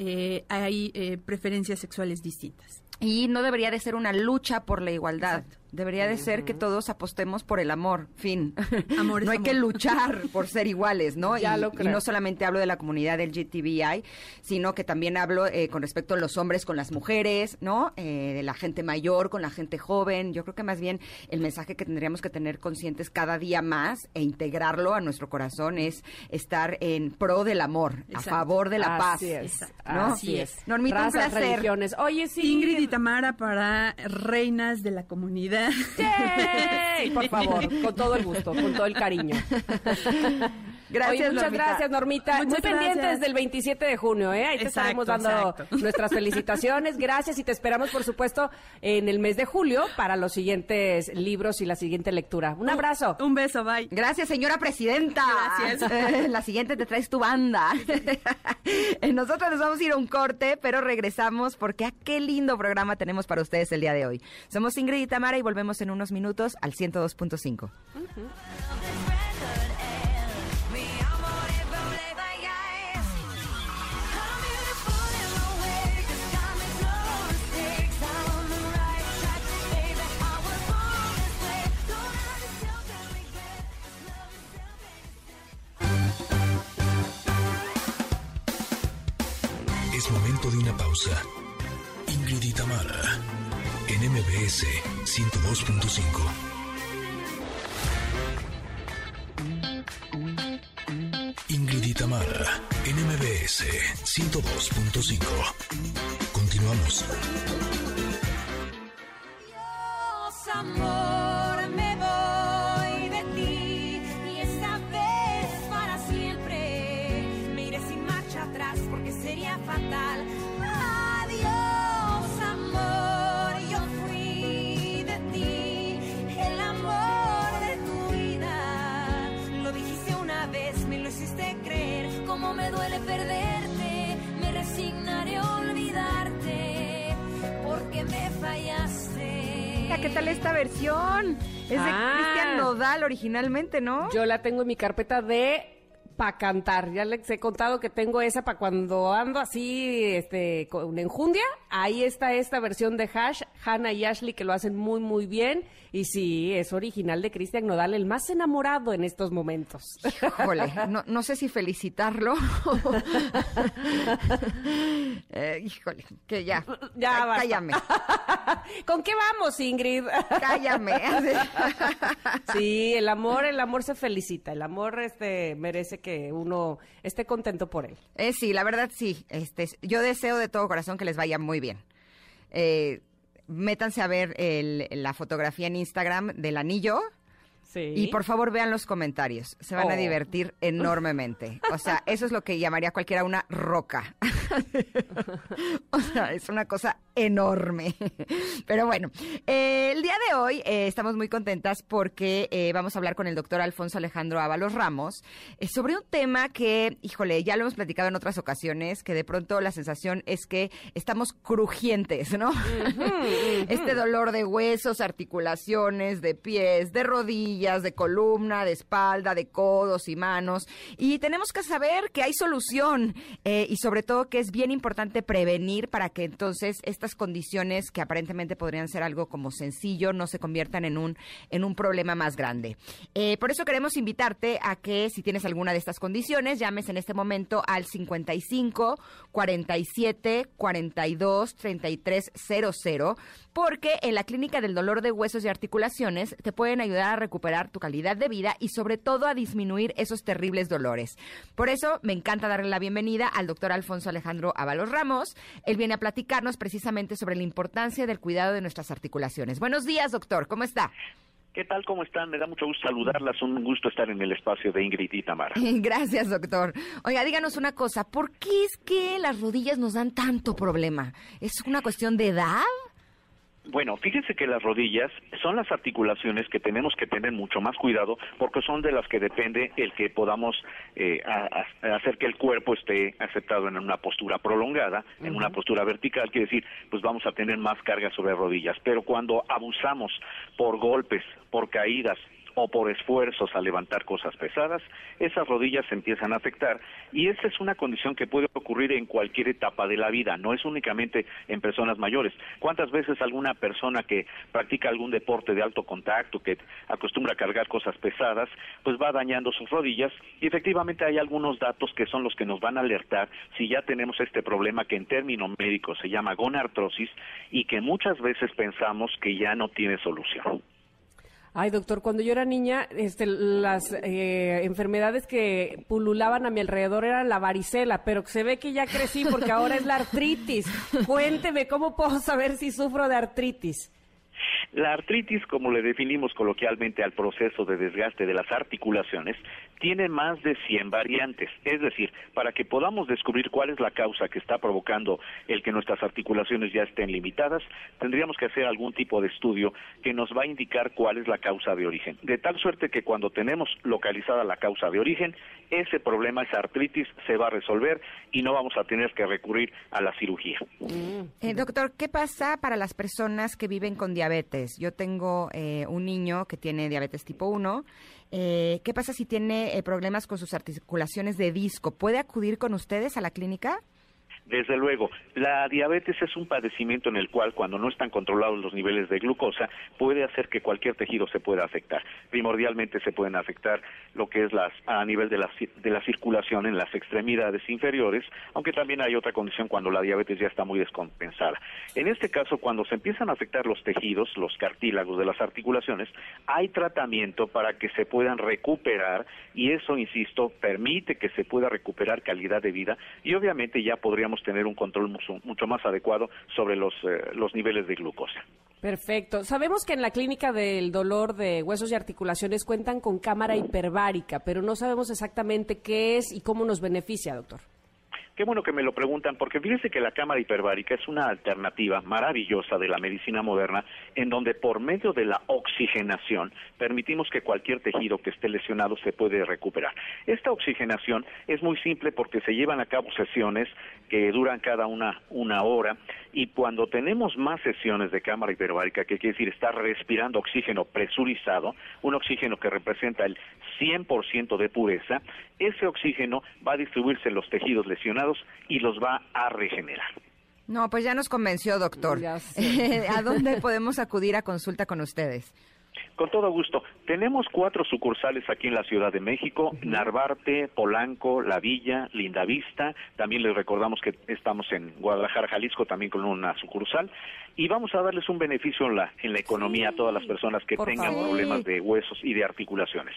eh, hay eh, preferencias sexuales distintas. Y no debería de ser una lucha por la igualdad. Debería de ser que todos apostemos por el amor, fin. Amor no hay amor. que luchar por ser iguales, ¿no? Ya y, lo y creo. no solamente hablo de la comunidad del GTBI, sino que también hablo eh, con respecto a los hombres con las mujeres, ¿no? Eh, de la gente mayor con la gente joven. Yo creo que más bien el mensaje que tendríamos que tener conscientes cada día más e integrarlo a nuestro corazón es estar en pro del amor, a favor de la paz. Así es, ¿no? así es. Normita, un Razas, placer. religiones. Oye, sí. Ingrid y Tamara para reinas de la comunidad. Por favor, con todo el gusto, con todo el cariño. Gracias, Oye, muchas Normita. gracias, Normita. Muy Muchas pendientes gracias. del 27 de junio, ¿eh? Ahí te Exacto, estaremos dando exacto. nuestras felicitaciones. Gracias y te esperamos, por supuesto, en el mes de julio para los siguientes libros y la siguiente lectura. Un abrazo. Un beso, bye. Gracias, señora presidenta. Gracias. Eh, La siguiente te traes tu banda. Nosotros nos vamos a ir a un corte, pero regresamos porque a qué lindo programa tenemos para ustedes el día de hoy. Somos Ingrid y Tamara y volvemos en unos minutos al 102.5. Es de una pausa. Ingrid y Tamara, en MBS 102.5. Ingrid y Tamara, en MBS 102.5. Continuamos. Dios, amor, Mira, ¿Qué tal esta versión? Es de Ah. Cristian Nodal originalmente, ¿no? Yo la tengo en mi carpeta de para cantar. Ya les he contado que tengo esa para cuando ando así, este, con enjundia. Ahí está esta versión de Hash, Hannah y Ashley, que lo hacen muy, muy bien. Y sí, es original de Cristian Nodal, el más enamorado en estos momentos. Híjole, no, no sé si felicitarlo. Eh, híjole, que ya. Ya basta. Cállame, ¿Con qué vamos, Ingrid? cállame. Sí, el amor, el amor se felicita. El amor este merece que que uno esté contento por él. Eh, sí, la verdad sí. Este, yo deseo de todo corazón que les vaya muy bien. Eh, métanse a ver el- la fotografía en Instagram del anillo. Sí. Y por favor vean los comentarios, se van a Oh. divertir enormemente. O sea, eso es lo que llamaría cualquiera una roca. o sea, es una cosa enorme. Pero bueno, eh, el día de hoy eh, estamos muy contentas porque eh, vamos a hablar con el doctor Alfonso Alejandro Ábalos Ramos sobre un tema que, híjole, ya lo hemos platicado en otras ocasiones, que de pronto la sensación es que estamos crujientes, ¿no? este dolor de huesos, articulaciones, de pies, de rodillas, de columna, de espalda, de codos y manos. Y tenemos que saber que hay solución y sobre todo que es bien importante prevenir para que entonces estas condiciones que aparentemente podrían ser algo como sencillo no se conviertan en un, en un problema más grande. Eh, por eso queremos invitarte a que si tienes alguna de estas condiciones, llames en este momento al 55 47 42 33 00 porque en la Clínica del Dolor de Huesos y Articulaciones te pueden ayudar a recuperar tu calidad de vida y sobre todo a disminuir esos terribles dolores. Por eso me encanta darle la bienvenida al doctor Alfonso Alejandro Ábalos Ramos. Él viene a platicarnos precisamente sobre la importancia del cuidado de nuestras articulaciones. Buenos días, doctor. ¿Cómo está? ¿Qué tal? ¿Cómo están? Me da mucho gusto saludarlas. Un gusto estar en el espacio de Ingrid y Tamara. Gracias, doctor. Oiga, díganos una cosa. ¿Por qué es que las rodillas nos dan tanto problema? ¿Es una cuestión de edad? Bueno, fíjense que las rodillas son las articulaciones que tenemos que tener mucho más cuidado porque son de las que depende el que podamos eh, a- a- hacer que el cuerpo esté aceptado en una postura prolongada, en una postura vertical, quiere decir, pues vamos a tener más carga sobre rodillas. Pero cuando abusamos por golpes, por caídas, o por esfuerzos a levantar cosas pesadas, esas rodillas se empiezan a afectar y esa es una condición que puede ocurrir en cualquier etapa de la vida, no es únicamente en personas mayores. ¿Cuántas veces alguna persona que practica algún deporte de alto contacto, que acostumbra a cargar cosas pesadas, pues va dañando sus rodillas y efectivamente hay algunos datos que son los que nos van a alertar si ya tenemos este problema que en términos médicos se llama gonartrosis y que muchas veces pensamos que ya no tiene solución. Ay, doctor, cuando yo era niña, este, las eh, enfermedades que pululaban a mi alrededor eran la varicela, pero se ve que ya crecí porque ahora es la artritis. Cuénteme, ¿cómo puedo saber si sufro de artritis? La artritis, como le definimos coloquialmente al proceso de desgaste de las articulaciones, tiene más de 100 variantes. Es decir, para que podamos descubrir cuál es la causa que está provocando el que nuestras articulaciones ya estén limitadas, tendríamos que hacer algún tipo de estudio que nos va a indicar cuál es la causa de origen. De tal suerte que cuando tenemos localizada la causa de origen, ese problema, esa artritis, se va a resolver y no vamos a tener que recurrir a la cirugía. Eh, doctor, ¿qué pasa para las personas que viven con diabetes? Yo tengo eh, un niño que tiene diabetes tipo 1. Eh, ¿Qué pasa si tiene eh, problemas con sus articulaciones de disco? ¿Puede acudir con ustedes a la clínica? Desde luego, la diabetes es un padecimiento en el cual cuando no están controlados los niveles de glucosa puede hacer que cualquier tejido se pueda afectar. Primordialmente se pueden afectar lo que es las, a nivel de la, de la circulación en las extremidades inferiores, aunque también hay otra condición cuando la diabetes ya está muy descompensada. En este caso, cuando se empiezan a afectar los tejidos, los cartílagos de las articulaciones, hay tratamiento para que se puedan recuperar y eso, insisto, permite que se pueda recuperar calidad de vida y obviamente ya podríamos tener un control mucho, mucho más adecuado sobre los, eh, los niveles de glucosa. Perfecto. Sabemos que en la clínica del dolor de huesos y articulaciones cuentan con cámara hiperbárica, pero no sabemos exactamente qué es y cómo nos beneficia, doctor. Qué bueno que me lo preguntan, porque fíjense que la cámara hiperbárica es una alternativa maravillosa de la medicina moderna, en donde por medio de la oxigenación permitimos que cualquier tejido que esté lesionado se puede recuperar. Esta oxigenación es muy simple porque se llevan a cabo sesiones que duran cada una una hora y cuando tenemos más sesiones de cámara hiperbárica, que quiere decir estar respirando oxígeno presurizado, un oxígeno que representa el 100% de pureza, ese oxígeno va a distribuirse en los tejidos lesionados y los va a regenerar. No, pues ya nos convenció, doctor. ¿A dónde podemos acudir a consulta con ustedes? Con todo gusto. Tenemos cuatro sucursales aquí en la Ciudad de México, Narvarte, Polanco, La Villa, Lindavista. También les recordamos que estamos en Guadalajara, Jalisco, también con una sucursal. Y vamos a darles un beneficio en la, en la economía a todas las personas que tengan favor. problemas de huesos y de articulaciones.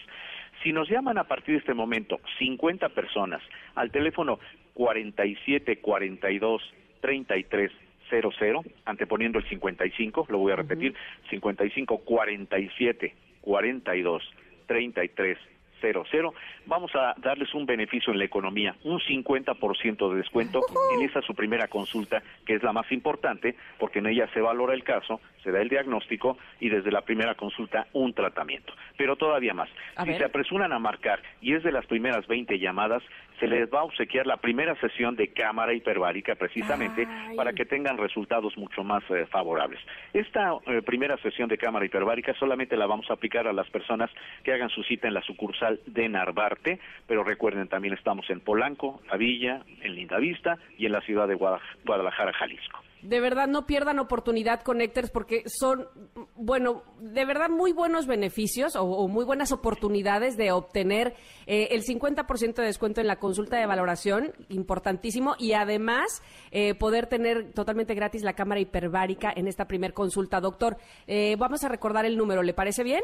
Si nos llaman a partir de este momento 50 personas al teléfono 47 42 33 00, anteponiendo el 55, lo voy a repetir, 55 47 42 33 00, vamos a darles un beneficio en la economía, un 50% de descuento en esa su primera consulta, que es la más importante, porque en ella se valora el caso, se da el diagnóstico y desde la primera consulta un tratamiento. Pero todavía más, A si ver. se apresuran a marcar y es de las primeras 20 llamadas, se les va a obsequiar la primera sesión de cámara hiperbárica precisamente Ay. para que tengan resultados mucho más eh, favorables. Esta eh, primera sesión de cámara hiperbárica solamente la vamos a aplicar a las personas que hagan su cita en la sucursal de Narvarte, pero recuerden también estamos en Polanco, La Villa, en Lindavista y en la ciudad de Guadalajara, Jalisco. De verdad, no pierdan oportunidad Connectors porque son, bueno, de verdad muy buenos beneficios o, muy buenas oportunidades de obtener eh, el 50% de descuento en la consulta de valoración, importantísimo, y además eh, poder tener totalmente gratis la cámara hiperbárica en esta primer consulta. Doctor, eh, vamos a recordar el número, ¿le parece bien?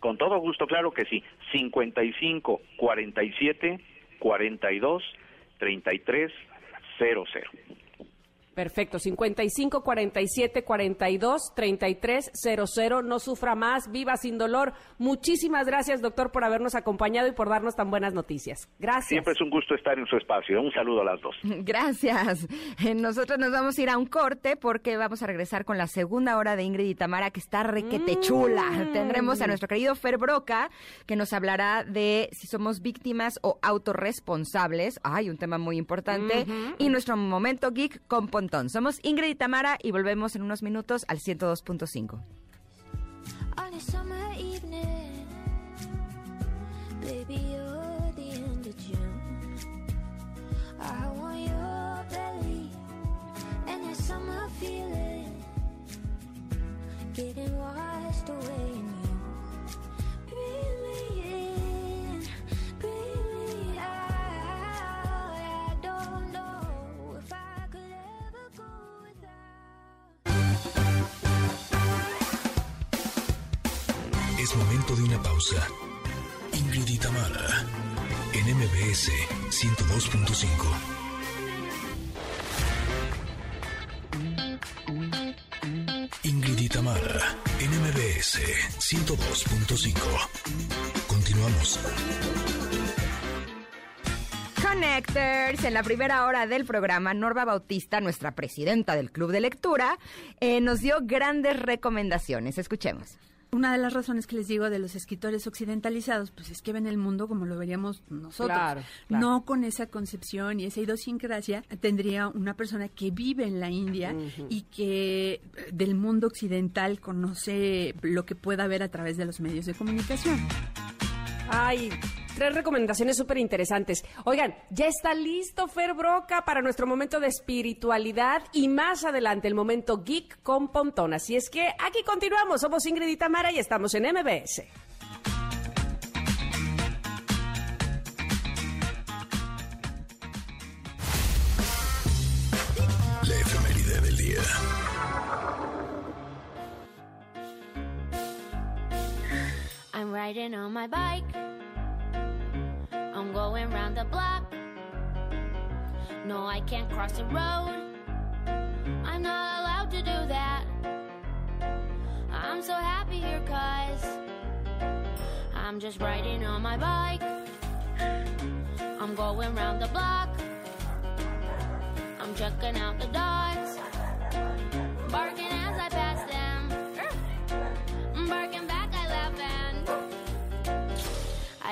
Con todo gusto, claro que sí. 55 47 42 33 00. Perfecto, 55 47 42 33 00. No sufra más, viva sin dolor. Muchísimas gracias, doctor, por habernos acompañado y por darnos tan buenas noticias. Gracias. Siempre es un gusto estar en su espacio. Un saludo a las dos. Gracias. Eh, Nosotros nos vamos a ir a un corte porque vamos a regresar con la segunda hora de Ingrid y Tamara que está requete chula. Tendremos a nuestro querido Fer Broca que nos hablará de si somos víctimas o autorresponsables. Ay, un tema muy importante. Y nuestro momento geek con Somos Ingrid y Tamara y volvemos en unos minutos al 102.5. On a summer evening, baby, you're the end of June. I want your belly and that summer feeling, getting washed away Es momento de una pausa. Ingrid Tamara, en MBS 102.5. Ingrid Tamara, en MBS 102.5. Continuamos. Connectors, en la primera hora del programa, Norma Bautista, nuestra presidenta del Club de Lectura, eh, nos dio grandes recomendaciones. Escuchemos. Una de las razones que les digo de los escritores occidentalizados, pues es que ven el mundo como lo veríamos nosotros. Claro, claro. No con esa concepción y esa idiosincrasia tendría una persona que vive en la India y que eh, del mundo occidental conoce lo que pueda ver a través de los medios de comunicación. Ay, tres recomendaciones súper interesantes. Oigan, ya está listo Fer Broca para nuestro momento de espiritualidad y más adelante el momento geek con Pontón. Así es que aquí continuamos. Somos Ingrid y Tamara y estamos en MBS. La efeméride del día. I'm riding on my bike. Going round the block. No, I can't cross the road. I'm not allowed to do that. I'm so happy here, cause I'm just riding on my bike. I'm going round the block. I'm checking out the dogs. Barking as I pass them. Barking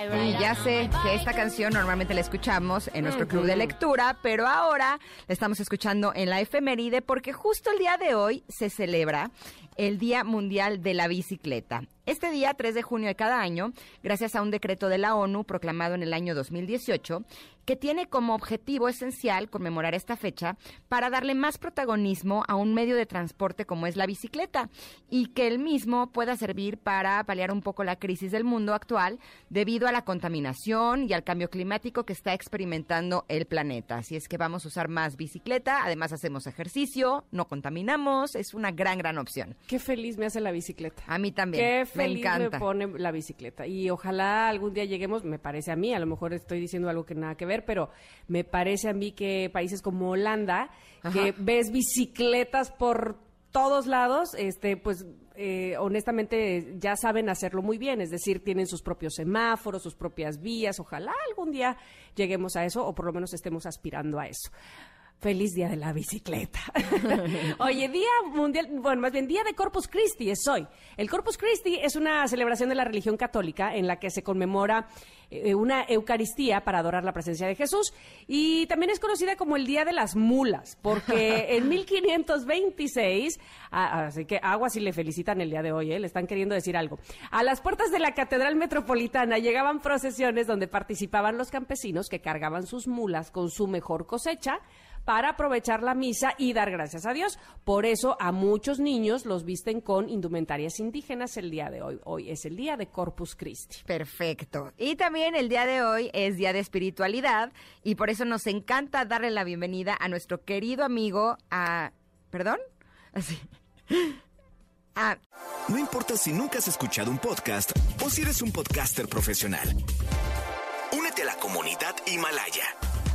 Y ya sé que esta canción normalmente la escuchamos en nuestro club de lectura, pero ahora la estamos escuchando en la efeméride porque justo el día de hoy se celebra el Día Mundial de la Bicicleta. Este día, 3 de junio de cada año, gracias a un decreto de la ONU proclamado en el año 2018, que tiene como objetivo esencial conmemorar esta fecha para darle más protagonismo a un medio de transporte como es la bicicleta y que el mismo pueda servir para paliar un poco la crisis del mundo actual debido a la contaminación y al cambio climático que está experimentando el planeta. Así es que vamos a usar más bicicleta, además hacemos ejercicio, no contaminamos, es una gran, gran opción. Qué feliz me hace la bicicleta. A mí también. Qué feliz me, encanta. pone la bicicleta. Y ojalá algún día lleguemos, me parece a mí, a lo mejor estoy diciendo algo que nada que ver, pero me parece a mí que países como Holanda, que ves bicicletas por todos lados, este, pues eh, honestamente ya saben hacerlo muy bien, es decir, tienen sus propios semáforos, sus propias vías, ojalá algún día lleguemos a eso o por lo menos estemos aspirando a eso. Feliz día de la bicicleta. Oye, día mundial, bueno, más bien día de Corpus Christi es hoy. El Corpus Christi es una celebración de la religión católica en la que se conmemora eh, una Eucaristía para adorar la presencia de Jesús y también es conocida como el Día de las Mulas, porque en 1526, ah, así que aguas y le felicitan el día de hoy, ¿eh? le están queriendo decir algo. A las puertas de la Catedral Metropolitana llegaban procesiones donde participaban los campesinos que cargaban sus mulas con su mejor cosecha para aprovechar la misa y dar gracias a Dios. Por eso a muchos niños los visten con indumentarias indígenas el día de hoy. Hoy es el día de Corpus Christi. Perfecto. Y también el día de hoy es día de espiritualidad y por eso nos encanta darle la bienvenida a nuestro querido amigo a... ¿Perdón? Así. A No importa si nunca has escuchado un podcast o si eres un podcaster profesional. Únete a la comunidad Himalaya.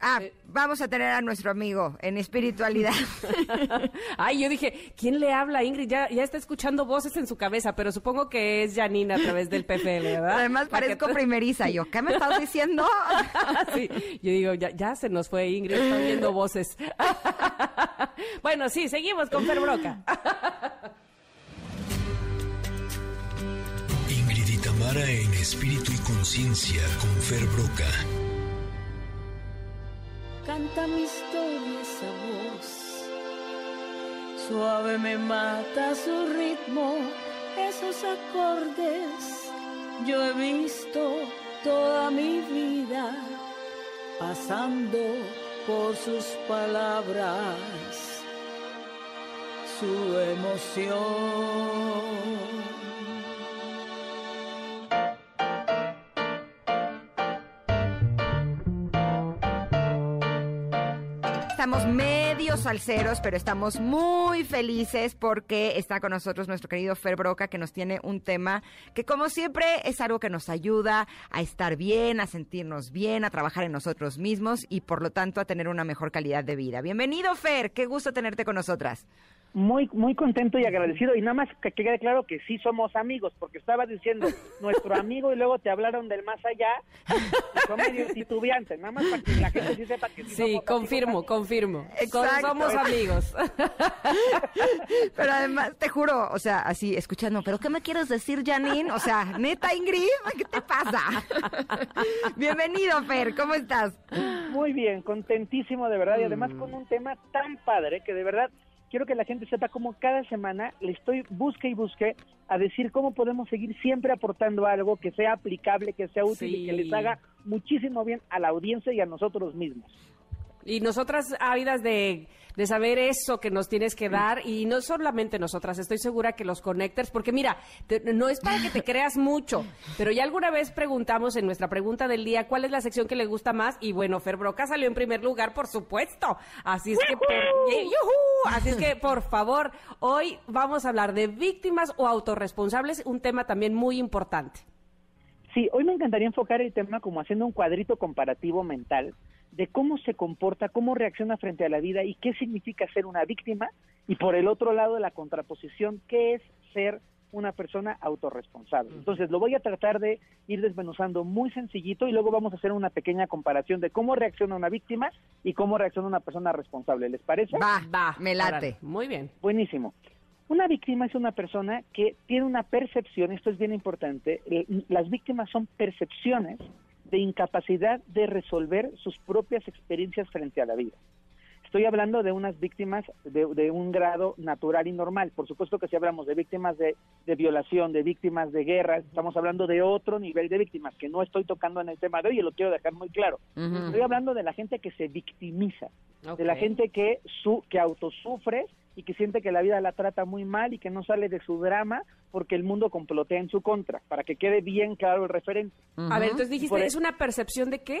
Ah, vamos a tener a nuestro amigo en espiritualidad. Ay, yo dije, ¿quién le habla? Ingrid ya, ya está escuchando voces en su cabeza, pero supongo que es Janina a través del PFL, ¿verdad? Además parezco primeriza. Yo, ¿qué me estás diciendo? sí, yo digo, ya, ya se nos fue Ingrid, está oyendo voces. bueno, sí, seguimos con Fer Broca. Ingrid y Tamara en espíritu y conciencia con Fer Broca. Canta mi historia esa voz. Suave me mata su ritmo, esos acordes. Yo he visto toda mi vida pasando por sus palabras, su emoción. Estamos medio salseros, pero estamos muy felices porque está con nosotros nuestro querido Fer Broca, que nos tiene un tema que, como siempre, es algo que nos ayuda a estar bien, a sentirnos bien, a trabajar en nosotros mismos y, por lo tanto, a tener una mejor calidad de vida. Bienvenido, Fer. Qué gusto tenerte con nosotras. Muy muy contento y agradecido y nada más que quede claro que sí somos amigos porque estaba diciendo nuestro amigo y luego te hablaron del más allá fue medio titubeante nada más para que la gente sí sepa que sí, Sí, somos confirmo, amigos. confirmo. Exacto. Somos amigos. Pero además, te juro, o sea, así escuchando, ¿pero qué me quieres decir, Janine? O sea, neta, Ingrid, ¿qué te pasa? Bienvenido, Fer, ¿cómo estás? muy bien contentísimo de verdad y además Mm. con un tema tan padre que de verdad quiero que la gente sepa cómo cada semana le estoy busque y busque a decir cómo podemos seguir siempre aportando algo que sea aplicable que sea útil y que les haga muchísimo bien a la audiencia y a nosotros mismos Y nosotras ávidas de, de saber eso que nos tienes que dar, y no solamente nosotras, estoy segura que los connectors, porque mira, te- no es para que te creas mucho, pero ya alguna vez preguntamos en nuestra pregunta del día cuál es la sección que le gusta más, y bueno, Fer Broca salió en primer lugar, por supuesto. Así es que, por. Así es que, por favor, hoy vamos a hablar de víctimas o autorresponsables, un tema también muy importante. Sí, hoy me encantaría enfocar el tema como haciendo un cuadrito comparativo mental de cómo se comporta, cómo reacciona frente a la vida y qué significa ser una víctima y por el otro lado la contraposición, qué es ser una persona autorresponsable. Entonces lo voy a tratar de ir desmenuzando muy sencillito y luego vamos a hacer una pequeña comparación de cómo reacciona una víctima y cómo reacciona una persona responsable. ¿Les parece? Va, Va, me late. Muy bien. Buenísimo. Una víctima es una persona que tiene una percepción, esto es bien importante, eh, las víctimas son percepciones de incapacidad de resolver sus propias experiencias frente a la vida. Estoy hablando de unas víctimas de, de un grado natural y normal. Por supuesto que si hablamos de víctimas de, de violación, de víctimas de guerra, estamos hablando de otro nivel de víctimas que no estoy tocando en el tema de hoy y lo quiero dejar muy claro. Estoy hablando de la gente que se victimiza, de la gente que, su, que autosufre y que siente que la vida la trata muy mal y que no sale de su drama porque el mundo complotea en su contra, para que quede bien claro el referente. A ver, entonces dijiste, ¿es una percepción de qué?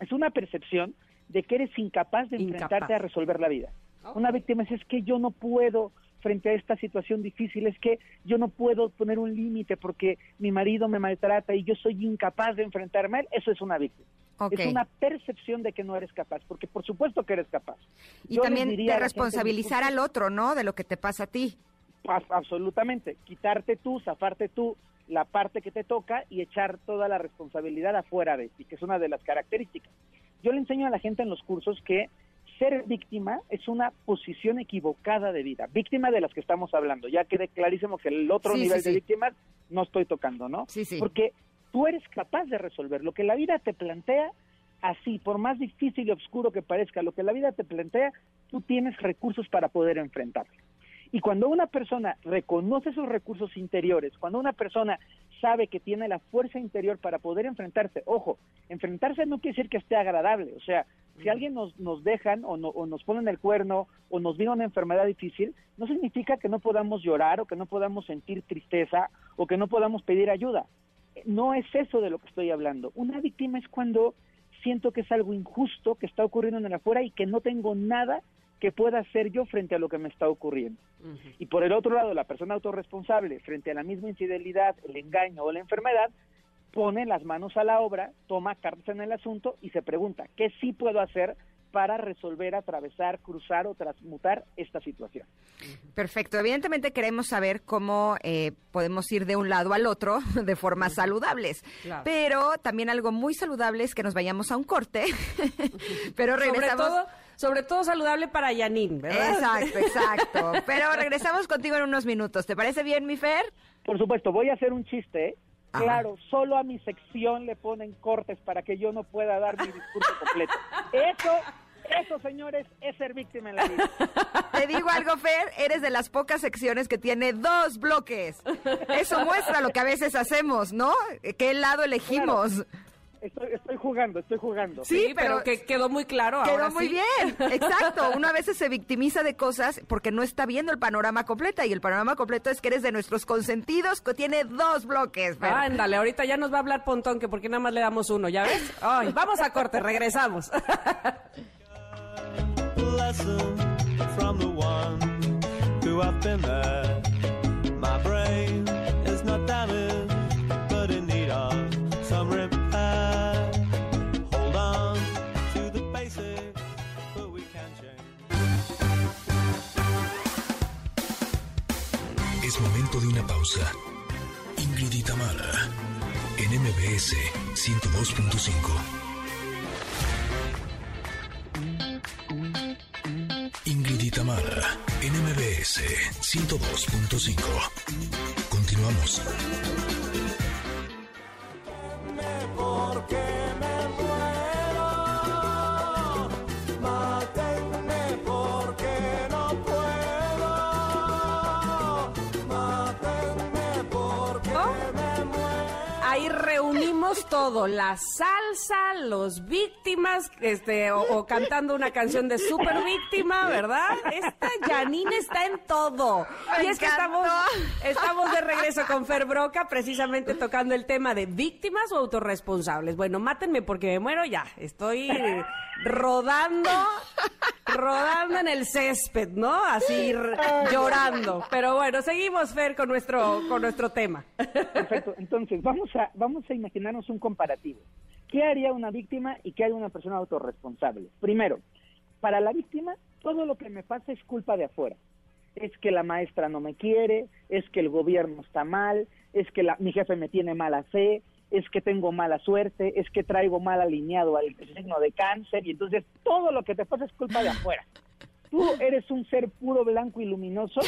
es una percepción de que eres incapaz de enfrentarte a resolver la vida. Una víctima es, es que yo no puedo frente a esta situación difícil, es que yo no puedo poner un límite porque mi marido me maltrata y yo soy incapaz de enfrentarme a él, eso es una víctima. Es una percepción de que no eres capaz, porque por supuesto que eres capaz. Y Yo también diría de gente, responsabilizar al otro, ¿no? De lo que te pasa a ti. absolutamente, quitarte tú, zafarte tú la parte que te toca y echar toda la responsabilidad afuera de ti, que es una de las características. Yo le enseño a la gente en los cursos que ser víctima es una posición equivocada de vida, víctima de las que estamos hablando, ya quede clarísimo que el otro Sí, nivel sí, de sí. víctimas no estoy tocando, ¿no? Sí, sí. Porque tú eres capaz de resolver lo que la vida te plantea así, por más difícil y oscuro que parezca, lo que la vida te plantea, tú tienes recursos para poder enfrentarlo. Y cuando una persona reconoce sus recursos interiores, cuando una persona sabe que tiene la fuerza interior para poder enfrentarse, ojo, enfrentarse no quiere decir que esté agradable, o sea, si alguien nos, nos dejan o, no- o nos ponen el cuerno o nos viene una enfermedad difícil, no significa que no podamos llorar o que no podamos sentir tristeza o que no podamos pedir ayuda. No es eso de lo que estoy hablando. Una víctima es cuando siento que es algo injusto que está ocurriendo en el afuera y que no tengo nada que pueda hacer yo frente a lo que me está ocurriendo. Y por el otro lado, la persona autorresponsable frente a la misma infidelidad, el engaño o la enfermedad, pone las manos a la obra, toma cartas en el asunto y se pregunta, ¿qué sí puedo hacer para resolver, atravesar, cruzar o transmutar esta situación? Perfecto. Evidentemente queremos saber cómo eh, podemos ir de un lado al otro de formas saludables. Claro. Pero también algo muy saludable es que nos vayamos a un corte. Pero Sobre regresamos. todo, sobre todo saludable para Yanin, ¿verdad? Exacto, exacto. Pero regresamos contigo en unos minutos. ¿Te parece bien, mi Fer? Por supuesto, voy a hacer un chiste, ¿eh? Ajá. Claro, solo a mi sección le ponen cortes para que yo no pueda dar mi discurso completo. Eso, eso, señores, es ser víctima en la vida. Te digo algo, Fer, eres de las pocas secciones que tiene dos bloques. Eso muestra lo que a veces hacemos, ¿no? ¿Qué lado elegimos? Estoy, estoy jugando, estoy jugando. Sí, Sí, pero, pero que quedó muy claro Quedó ahora muy sí. bien, exacto. Uno a veces se victimiza de cosas porque no está viendo el panorama completo y el panorama completo es que eres de nuestros consentidos que tiene dos bloques. Fer. Ándale, ahorita ya nos va a hablar Pontón, que porque nada más le damos uno, ¿ya ves? Ay, vamos a corte, regresamos. Lesson from the one who been. My brain is not but in need of some repair. Hold on to the but we change. Es momento de una pausa. Ingrid y en MBS 102.5. Tamara, en MBS 102.5. Continuamos. Porque me todo, la salsa, los víctimas, este, o, o cantando una canción de super víctima, ¿verdad? Esta Janine está en todo. Me y es que estamos, estamos de regreso con Fer Broca, precisamente tocando el tema de víctimas o autorresponsables. Bueno, mátenme porque me muero ya. Estoy rodando, rodando en el césped, ¿no? Así r- llorando. Pero bueno, seguimos, Fer, con nuestro, con nuestro tema. Perfecto. Entonces, vamos a, vamos a imaginarnos un comparativo. ¿Qué haría una víctima y qué haría una persona autorresponsable? Primero, para la víctima, todo lo que me pasa es culpa de afuera. Es que la maestra no me quiere, es que el gobierno está mal, es que la- mi jefe me tiene mala fe, es que tengo mala suerte, es que traigo mal alineado al signo de cáncer, y entonces todo lo que te pasa es culpa de afuera. Tú eres un ser puro, blanco y luminoso,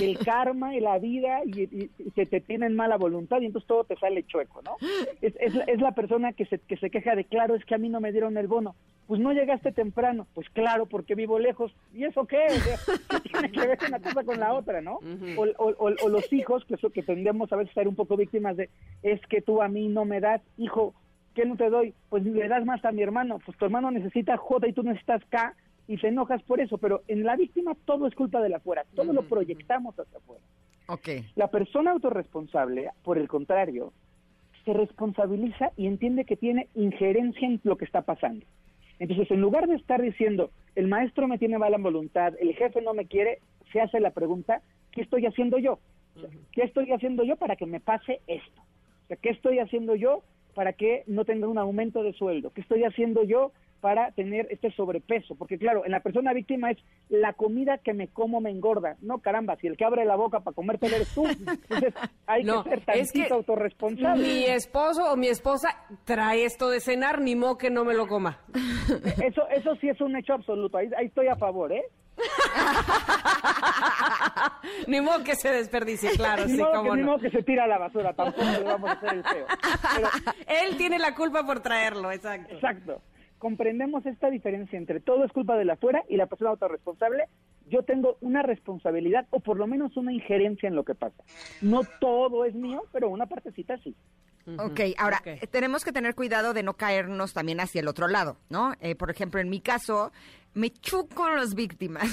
el karma y la vida y, y- y se te tienen mala voluntad y entonces todo te sale chueco, ¿no? Es, es, la- es la persona que se, que se queja de, claro, es que a mí no me dieron el bono. Pues no llegaste temprano. Pues claro, porque vivo lejos. ¿Y eso qué? O sea, ¿qué tiene que ver una cosa con la otra, no? o, o- o- o los hijos, que, que tendemos a veces a ser un poco víctimas de, es que tú a mí no me das, hijo, ¿qué no te doy? Pues le das más a mi hermano. Pues tu hermano necesita J y tú necesitas K y te enojas por eso. Pero en la víctima todo es culpa de la afuera. Todo lo proyectamos hacia afuera. Ok. La persona autorresponsable, por el contrario, se responsabiliza y entiende que tiene injerencia en lo que está pasando. Entonces, en lugar de estar diciendo, el maestro me tiene mala voluntad, el jefe no me quiere, se hace la pregunta, ¿qué estoy haciendo yo? O sea, ¿Qué estoy haciendo yo para que me pase esto? O sea, ¿qué estoy haciendo yo para que no tenga un aumento de sueldo? ¿Qué estoy haciendo yo para tener este sobrepeso? Porque claro, en la persona víctima es la comida que me como me engorda. No, caramba, si el que abre la boca para comértela eres tú. Entonces, hay No, que ser es tantito que autorresponsable. Mi esposo o mi esposa trae esto de cenar, ni modo que no me lo coma. Eso, eso sí es un hecho absoluto. Ahí, ahí estoy a favor, ¿eh? ni modo que se desperdicie, claro, ni, sí, modo cómo que, ni no. modo que se tira a la basura, tampoco le vamos a hacer el feo. Pero, Él tiene la culpa por traerlo, exacto. exacto. Comprendemos esta diferencia entre todo es culpa de la afuera y la persona autorresponsable. Yo tengo una responsabilidad o por lo menos una injerencia en lo que pasa. No todo es mío, pero una partecita sí. Ok, ahora eh, tenemos que tener cuidado de no caernos también hacia el otro lado, ¿no? Eh, por ejemplo, en mi caso, me chuco en las víctimas.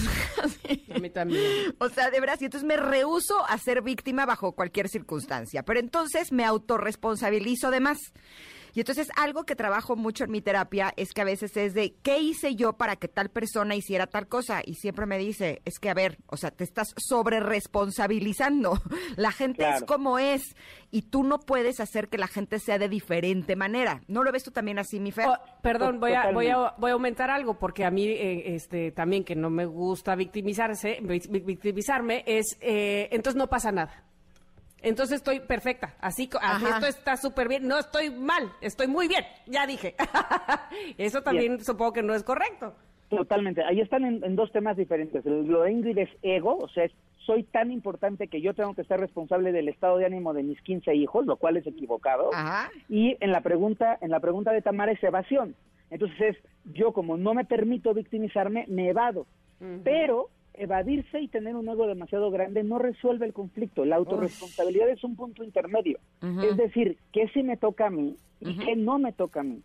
A mí también. o sea, de veras, y entonces me rehuso a ser víctima bajo cualquier circunstancia, pero entonces me autorresponsabilizo de más. Y entonces algo que trabajo mucho en mi terapia es que a veces es de, ¿qué hice yo para que tal persona hiciera tal cosa? Y siempre me dice, es que a ver, o sea, te estás sobre responsabilizando. La gente es como es y tú no puedes hacer que la gente sea de diferente manera. ¿No lo ves tú también así, mi Fer? Oh, perdón, voy a, voy, a, voy a aumentar algo porque a mí eh, este también que no me gusta victimizarse, vic- victimizarme es eh, entonces no pasa nada. Entonces estoy perfecta, así, esto está súper bien, no estoy mal, estoy muy bien, ya dije. Eso también supongo que no es correcto. Totalmente. Ahí están en, en dos temas diferentes. El- Lo de Ingrid es ego, o sea, es soy tan importante que yo tengo que ser responsable del estado de ánimo de mis 15 hijos, lo cual es equivocado. Ajá. Y en la pregunta, en la pregunta de Tamara es evasión. Entonces es, yo como no me permito victimizarme, me evado. Pero evadirse y tener un ego demasiado grande no resuelve el conflicto. La autorresponsabilidad es un punto intermedio. Es decir, que sí me toca a mí y que no me toca a mí.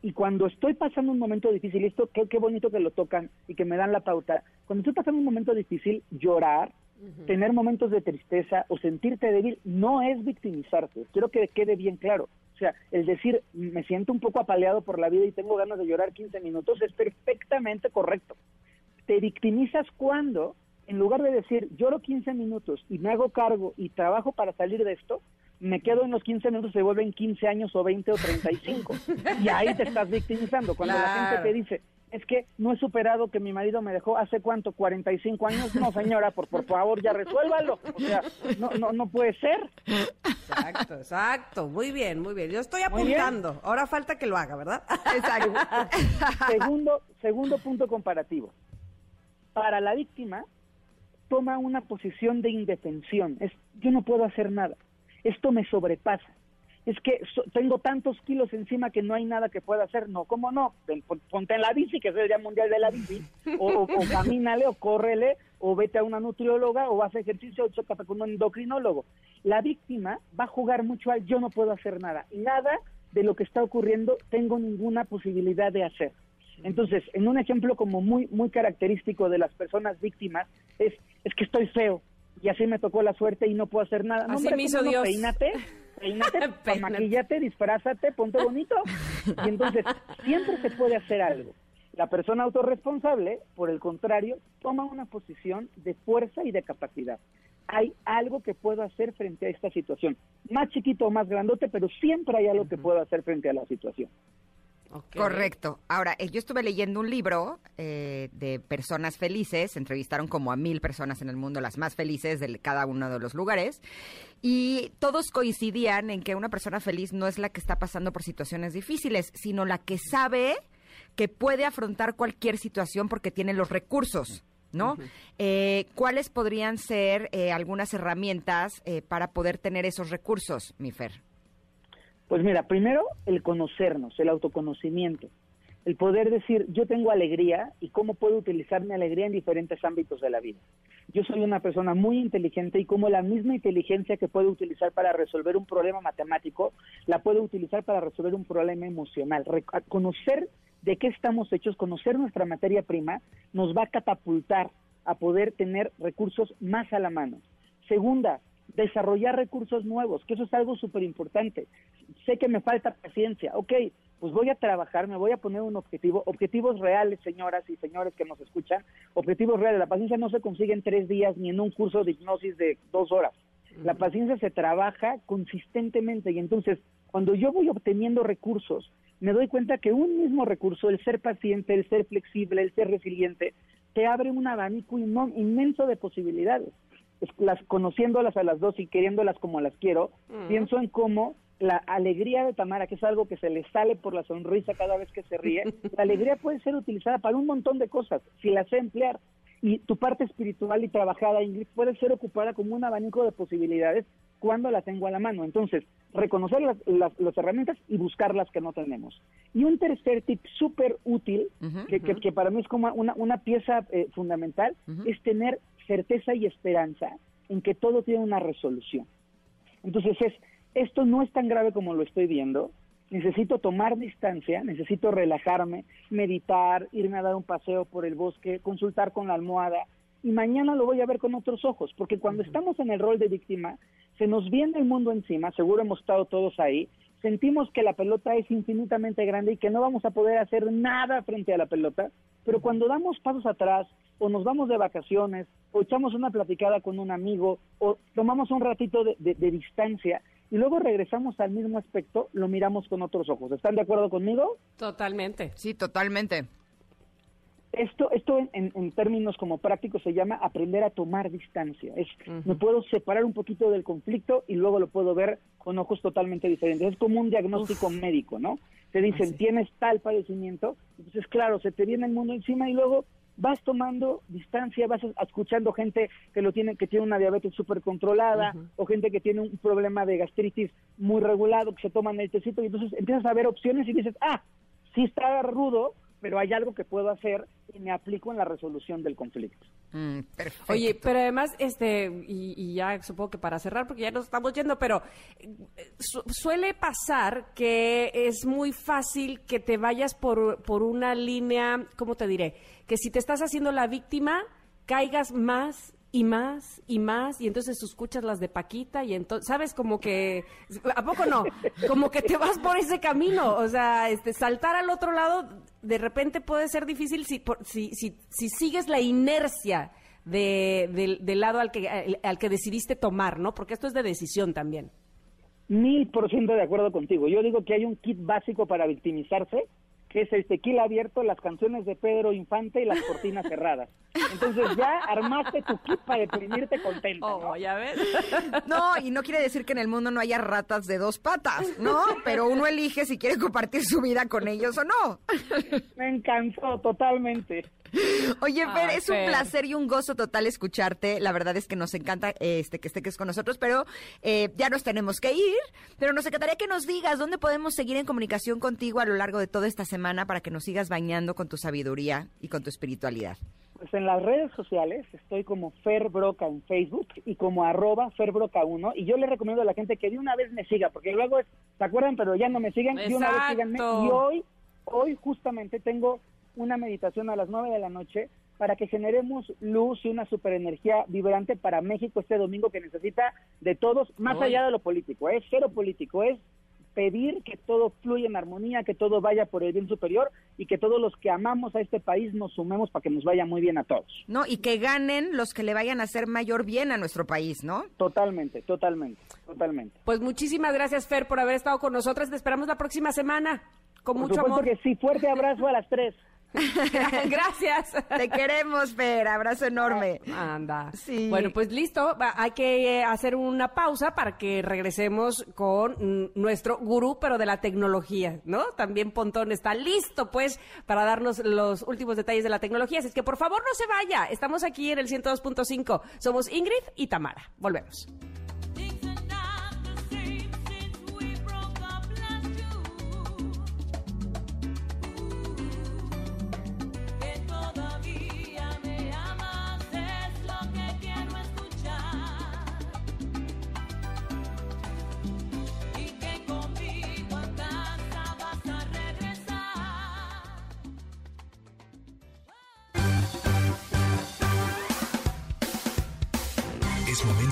Y cuando estoy pasando un momento difícil, esto qué, qué bonito que lo tocan y que me dan la pauta, cuando estoy pasando un momento difícil, llorar, tener momentos de tristeza o sentirte débil no es victimizarse. Quiero que quede bien claro. O sea, el decir me siento un poco apaleado por la vida y tengo ganas de llorar 15 minutos es perfectamente correcto. Te victimizas cuando, en lugar de decir lloro 15 minutos y me hago cargo y trabajo para salir de esto, me quedo en los 15 minutos, se vuelven 15 años o 20 o 35. y ahí te estás victimizando. Cuando la gente te dice, es que no he superado que mi marido me dejó hace cuánto, 45 años. No, señora, por, por favor, ya resuélvalo. O sea, no, no, no puede ser. Exacto, exacto, muy bien, muy bien. Yo estoy apuntando, ahora falta que lo haga, ¿verdad? Exacto. Segundo, segundo punto comparativo. Para la víctima, toma una posición de indefensión. Es, yo no puedo hacer nada. Esto me sobrepasa. Es que so- tengo tantos kilos encima que no hay nada que pueda hacer. No, ¿cómo no? Ponte en la bici, que es el Día Mundial de la Bici, o, o, o camínale, o córrele, o vete a una nutrióloga, o haz ejercicio, o chócate con un endocrinólogo. La víctima va a jugar mucho al yo no puedo hacer nada. Y nada de lo que está ocurriendo tengo ninguna posibilidad de hacer. Entonces, en un ejemplo como muy muy característico de las personas víctimas es es que estoy feo y así me tocó la suerte y no puedo hacer nada. No, hombre, me hizo. Dios. Peínate, peínate, Peínate. maquillate, disfrázate, ponte bonito. Y entonces, siempre se puede hacer algo. La persona autorresponsable, por el contrario, toma una posición de fuerza y de capacidad. Hay algo que puedo hacer frente a esta situación. Más chiquito o más grandote, pero siempre hay algo que puedo hacer frente a la situación. Correcto. Ahora, eh, yo estuve leyendo un libro eh, de personas felices, entrevistaron como a mil personas en el mundo, las más felices de cada uno de los lugares, y todos coincidían en que una persona feliz no es la que está pasando por situaciones difíciles, sino la que sabe que puede afrontar cualquier situación porque tiene los recursos. ¿no? Eh, ¿Cuáles podrían ser eh, algunas herramientas eh, para poder tener esos recursos, mi Fer? Pues mira, primero el conocernos, el autoconocimiento, el poder decir yo tengo alegría y cómo puedo utilizar mi alegría en diferentes ámbitos de la vida. Yo soy una persona muy inteligente y como la misma inteligencia que puedo utilizar para resolver un problema matemático, la puedo utilizar para resolver un problema emocional. Conocer de qué estamos hechos, conocer nuestra materia prima, nos va a catapultar a poder tener recursos más a la mano. Segunda, desarrollar recursos nuevos, que eso es algo súper importante. Sé que me falta paciencia, ok, pues voy a trabajar, me voy a poner un objetivo, objetivos reales, señoras y señores que nos escuchan, objetivos reales. La paciencia no se consigue en tres días ni en un curso de hipnosis de dos horas. La paciencia se trabaja consistentemente y entonces cuando yo voy obteniendo recursos, me doy cuenta que un mismo recurso, el ser paciente, el ser flexible, el ser resiliente, te abre un abanico inmenso de posibilidades. Las, conociéndolas a las dos y queriéndolas como las quiero, pienso en cómo la alegría de Tamara, que es algo que se le sale por la sonrisa cada vez que se ríe, la alegría puede ser utilizada para un montón de cosas, si la sé emplear. Y tu parte espiritual y trabajada, Ingrid, puede ser ocupada como un abanico de posibilidades cuando la tengo a la mano. Entonces, reconocer las, las- las herramientas y buscar las que no tenemos. Y un tercer tip súper útil, que, que- que para mí es como una, una pieza eh, fundamental, es tener certeza y esperanza en que todo tiene una resolución. Entonces es, esto no es tan grave como lo estoy viendo, necesito tomar distancia, necesito relajarme, meditar, irme a dar un paseo por el bosque, consultar con la almohada y mañana lo voy a ver con otros ojos, porque cuando estamos en el rol de víctima, se nos viene el mundo encima, seguro hemos estado todos ahí, sentimos que la pelota es infinitamente grande y que no vamos a poder hacer nada frente a la pelota, pero cuando damos pasos atrás o nos vamos de vacaciones o echamos una platicada con un amigo o tomamos un ratito de, de- de distancia y luego regresamos al mismo aspecto, lo miramos con otros ojos. ¿Están de acuerdo conmigo? Totalmente. Sí, totalmente. Esto, esto en, en- términos como prácticos se llama aprender a tomar distancia. Es, me puedo separar un poquito del conflicto y luego lo puedo ver con ojos totalmente diferentes. Es como un diagnóstico médico, ¿no? Te dicen, tienes tal padecimiento, entonces claro, se te viene el mundo encima y luego vas tomando distancia, vas escuchando gente que lo tiene, que tiene una diabetes súper controlada, o gente que tiene un problema de gastritis muy regulado, que se toman el tecito, y entonces empiezas a ver opciones y dices, ah, sí está rudo, pero hay algo que puedo hacer y me aplico en la resolución del conflicto. Mm, perfecto. Oye, pero además, este, y, y ya supongo que para cerrar, porque ya nos estamos yendo, pero eh, su- suele pasar que es muy fácil que te vayas por, por una línea, ¿cómo te diré? Que si te estás haciendo la víctima, caigas más y más y más, y entonces escuchas las de Paquita, y entonces, ¿sabes? Como que, ¿a poco no? Como que te vas por ese camino, o sea, este, saltar al otro lado, de repente puede ser difícil si, por- si, si, si sigues la inercia de, del, del lado al que, al, al que decidiste tomar, ¿no? Porque esto es de decisión también. Mil por ciento de acuerdo contigo. Yo digo que hay un kit básico para victimizarse, que es el tequila abierto, las canciones de Pedro Infante y las cortinas cerradas. Entonces ya armaste tu kit para deprimirte contento. ¿no? Oh, ya ves. No, y no quiere decir que en el mundo no haya ratas de dos patas, ¿no? Pero uno elige si quiere compartir su vida con ellos o no. Me encantó totalmente. Oye, Fer, es un Fer. placer y un gozo total escucharte. La verdad es que nos encanta este que estés con nosotros, pero eh, ya nos tenemos que ir. Pero nos encantaría que nos digas dónde podemos seguir en comunicación contigo a lo largo de toda esta semana para que nos sigas bañando con tu sabiduría y con tu espiritualidad. Pues en las redes sociales estoy como Fer Broca en Facebook y como arroba ferbroca1 y yo le recomiendo a la gente que de una vez me siga porque luego es, ¿se acuerdan? Pero ya no me siguen, de una vez síganme y hoy, hoy justamente tengo una meditación a las 9 de la noche para que generemos luz y una superenergía vibrante para México este domingo que necesita de todos, más allá de lo político, es cero político, es pedir que todo fluya en armonía, que todo vaya por el bien superior y que todos los que amamos a este país nos sumemos para que nos vaya muy bien a todos. ¿No? Y que ganen los que le vayan a hacer mayor bien a nuestro país, ¿no? Totalmente, totalmente, totalmente. Pues muchísimas gracias, Fer, por haber estado con nosotras. Te esperamos la próxima semana. Con Por mucho amor. que sí, fuerte abrazo a las tres. Gracias. Te queremos, Fer. Abrazo enorme. Anda. Sí. Bueno, pues listo. Hay que eh, hacer una pausa para que regresemos con nuestro gurú, pero de la tecnología, ¿no? También Pontón está listo, pues, para darnos los últimos detalles de la tecnología. Así que, por favor, no se vaya. Estamos aquí en el 102.5. Somos Ingrid y Tamara. Volvemos.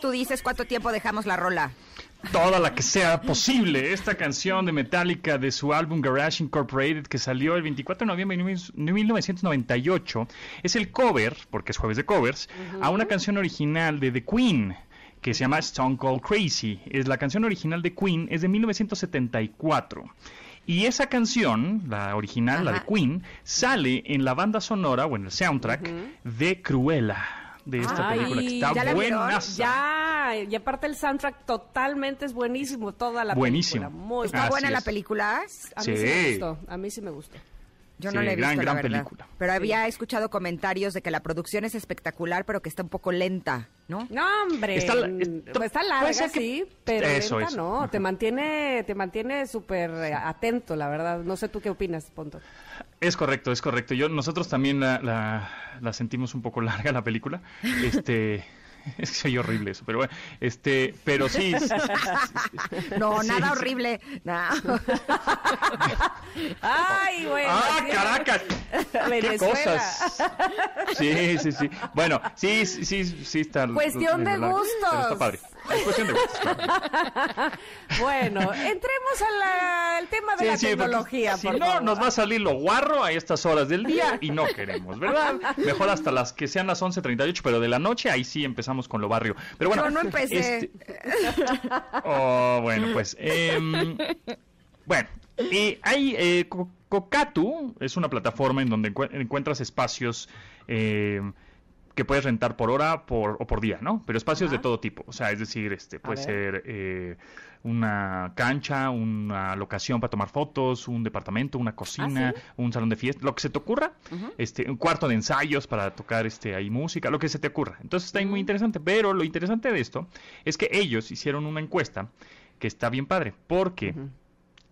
Tú dices cuánto tiempo dejamos la rola. Toda la que sea posible. Esta canción de Metallica de su álbum Garage Incorporated que salió el 24 de noviembre de 1998 es el cover, porque es jueves de covers, a una canción original de The Queen que se llama Stone Cold Crazy. Es la canción original de Queen es de 1974. Y esa canción, la original, la de Queen, sale en la banda sonora o en el soundtrack de Cruella, de esta Ay, película que está ¿ya buenaza. Ya, y aparte el soundtrack totalmente es buenísimo, toda la Buenísimo. película. Muy ¿Está buena la película? A mí sí me gustó, a mí sí me gustó. Yo no Sí, la he gran, visto, la gran verdad. película. Pero había escuchado comentarios de que la producción es espectacular, pero que está un poco lenta, ¿no? No, hombre, Está la- mm, está- está puede larga, que- sí, pero Eso lenta es. no, te mantiene, te mantiene súper eh, atento, la verdad. No sé tú qué opinas, Ponto. Es correcto, es correcto. Yo, nosotros también la, la, la sentimos un poco larga la película. Este, es que soy horrible eso, pero bueno, este, pero sí. No, Sí, nada sí. horrible. No. Ay, güey. ¡Ah, Caracas! ¡Qué cosas! Sí, sí, sí. Bueno, sí, sí, sí, está. Cuestión de larga, pero gustos. Está padre. Es cuestión de gustos. claro. Bueno, entremos al tema de Sí, la sí, porque Si no, nos va a salir lo guarro a estas horas del día y no queremos, ¿verdad? Mejor hasta las que sean las 11.38, pero de la noche ahí sí empezamos con lo barrio. Pero bueno, Yo no empecé. este- Oh, bueno, pues. em, bueno, eh, hay. eh, Kokatu es una plataforma en donde encue- encuentras espacios. em, que puedes rentar por hora por, o por día, ¿no? Pero espacios de todo tipo. O sea, es decir, este puede ser eh, una cancha, una locación para tomar fotos, un departamento, una cocina, ¿sí? un salón de fiesta, lo que se te ocurra, este, un cuarto de ensayos para tocar este ahí música, lo que se te ocurra. Entonces está ahí muy interesante. Pero lo interesante de esto es que ellos hicieron una encuesta que está bien padre, porque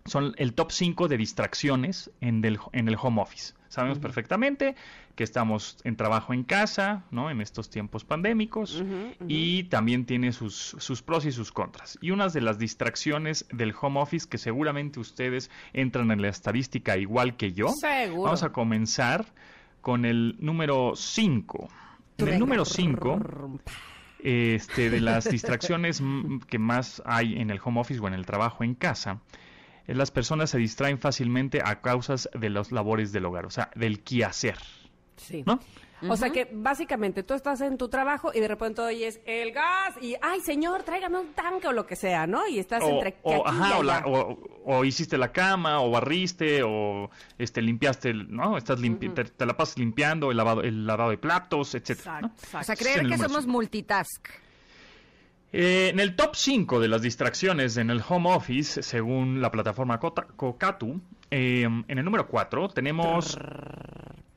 son el top 5 de distracciones en, del, en el home office. Sabemos perfectamente que estamos en trabajo en casa, ¿no? En estos tiempos pandémicos. Y también tiene sus, sus pros y sus contras. Y una de las distracciones del home office que seguramente ustedes entran en la estadística igual que yo. Seguro. Vamos a comenzar con el número 5. En el número 5 este, de las distracciones que más hay en el home office o en el trabajo en casa, las personas se distraen fácilmente a causas de las labores del hogar, o sea, del quehacer, Sí. ¿no? O sea que básicamente tú estás en tu trabajo y de repente oyes el gas y, ay señor, tráigame un tanque o lo que sea, ¿no? Y estás O, entre o, aquí y ajá, o, la- o- o hiciste la cama, o barriste, o este limpiaste, el- ¿no? Estás limpi- te, te la pasas limpiando, el lavado, el lavado de platos, etcétera. ¿no? O sea, creer que somos multitask. Eh, en el top 5 de las distracciones en el home office, según la plataforma Kokatu, eh, en el número 4 tenemos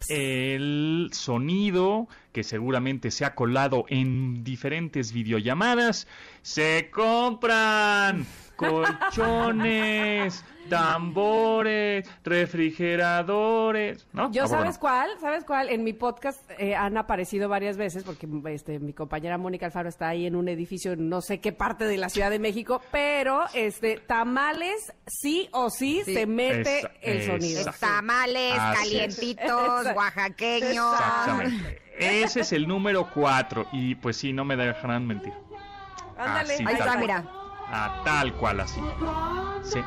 el sonido que seguramente se ha colado en diferentes videollamadas. Se compran colchones, tambores, refrigeradores, ¿no? Yo Ah, bueno. sabes cuál, sabes cuál, en mi podcast eh, han aparecido varias veces porque este mi compañera Mónica Alfaro está ahí en un edificio en no sé qué parte de la Ciudad de México, pero este tamales sí o sí, Sí. se mete Esa- el sonido. Tamales, Así es. calientitos, Exacto. oaxaqueños. Exactamente. Ese es el número 4 y pues sí, no me dejarán mentir. Ándale, Así Ahí está, mira. Ah, tal cual así. Sí,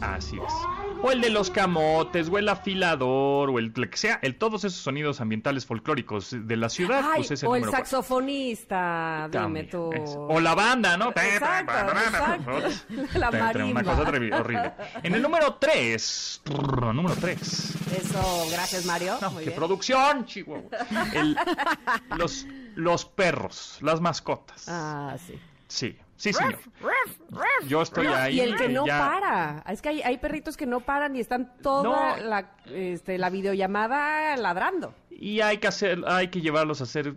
así es. O el de los camotes, o el afilador, o el que sea, el, todos esos sonidos ambientales folclóricos de la ciudad, Ay, pues es el o el saxofonista, dime tú. O la banda, ¿no? Exacto, exacto. La marimba. Una cosa horrible. En el número 3, número 3, Eso, gracias Mario. no, Muy qué bien. producción, Chihuahua. El- los, los perros, las mascotas. Ah, sí. Sí, sí, señor. Yo estoy ahí. Y el que eh, no ya- para. Es que hay, hay perritos que no paran y están toda No. la, este, la videollamada ladrando. Y hay que hacer, hay que llevarlos a hacer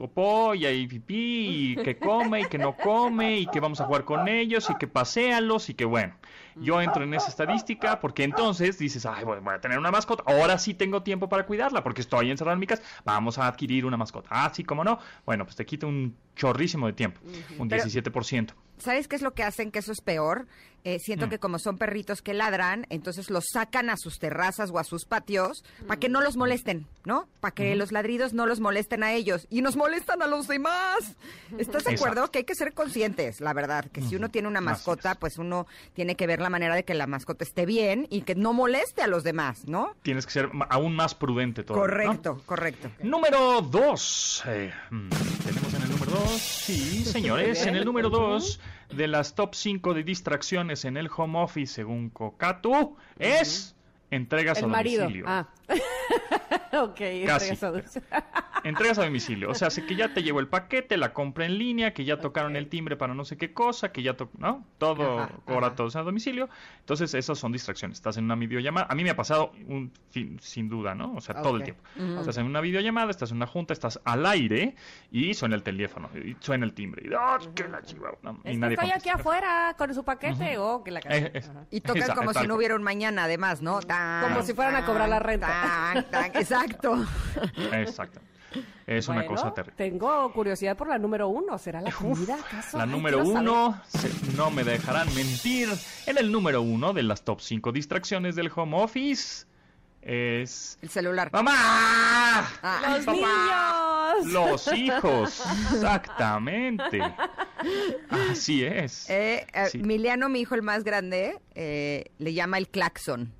popó y hay pipí y que come y que no come y que vamos a jugar con ellos y que paséalos y que bueno. Yo entro en esa estadística porque entonces dices, ay, voy, a tener una mascota, ahora sí tengo tiempo para cuidarla porque estoy encerrado en mi casa, vamos a adquirir una mascota. Ah, sí, cómo no. Bueno, pues te quita un chorrísimo de tiempo, un Pero- 17%. ¿Sabes qué es lo que hacen? Que eso es peor. Eh, siento Mm. que como son perritos que ladran, entonces los sacan a sus terrazas o a sus patios para que no los molesten, ¿no? Para que los ladridos no los molesten a ellos y nos molestan a los demás. ¿Estás de acuerdo? Exacto. Que hay que ser conscientes, la verdad, que si uno tiene una mascota, pues uno tiene que ver la manera de que la mascota esté bien y que no moleste a los demás, ¿no? Tienes que ser aún más prudente todo. correcto, correcto. Número 2. tenemos en el número 2. Sí, señores. En el número 2 de las top 5 de distracciones en el home office, según Kokatu, es entregas El a marido. domicilio. Ah. ok. Casi. entregas a domicilio. Entregas a domicilio. O sea, sé que ya te llegó el paquete, la compra en línea, que ya tocaron el timbre para no sé qué cosa, que ya to ¿no? Todo Ajá, cobra ajá. todo a domicilio. Entonces, esas son distracciones. Estás en una videollamada. A mí me ha pasado un fin, sin duda, ¿no? O sea, todo el tiempo. Estás en una videollamada, estás en una junta, estás al aire y suena el teléfono, y suena el timbre. Y, ¡ah, que la chihuahua! ¿no? Y Es que nadie estoy aquí afuera con su paquete. Oh, que la Eh, Ajá. Y tocan esa- como si no hubiera un mañana, además, ¿no? Tan, Como si fueran a cobrar la renta. tan, exacto. Exacto. Es una cosa terrible. Tengo curiosidad por la número uno. ¿Será la comida acaso? La Ay, número uno, se- no me dejarán mentir, en el número uno de las top 5 distracciones del home office es... El celular. ¡Mamá! Ah, ¡Los niños! Los hijos, exactamente. Así es. Eh, eh, Sí. Miliano, mi hijo el más grande, eh, le llama el claxon.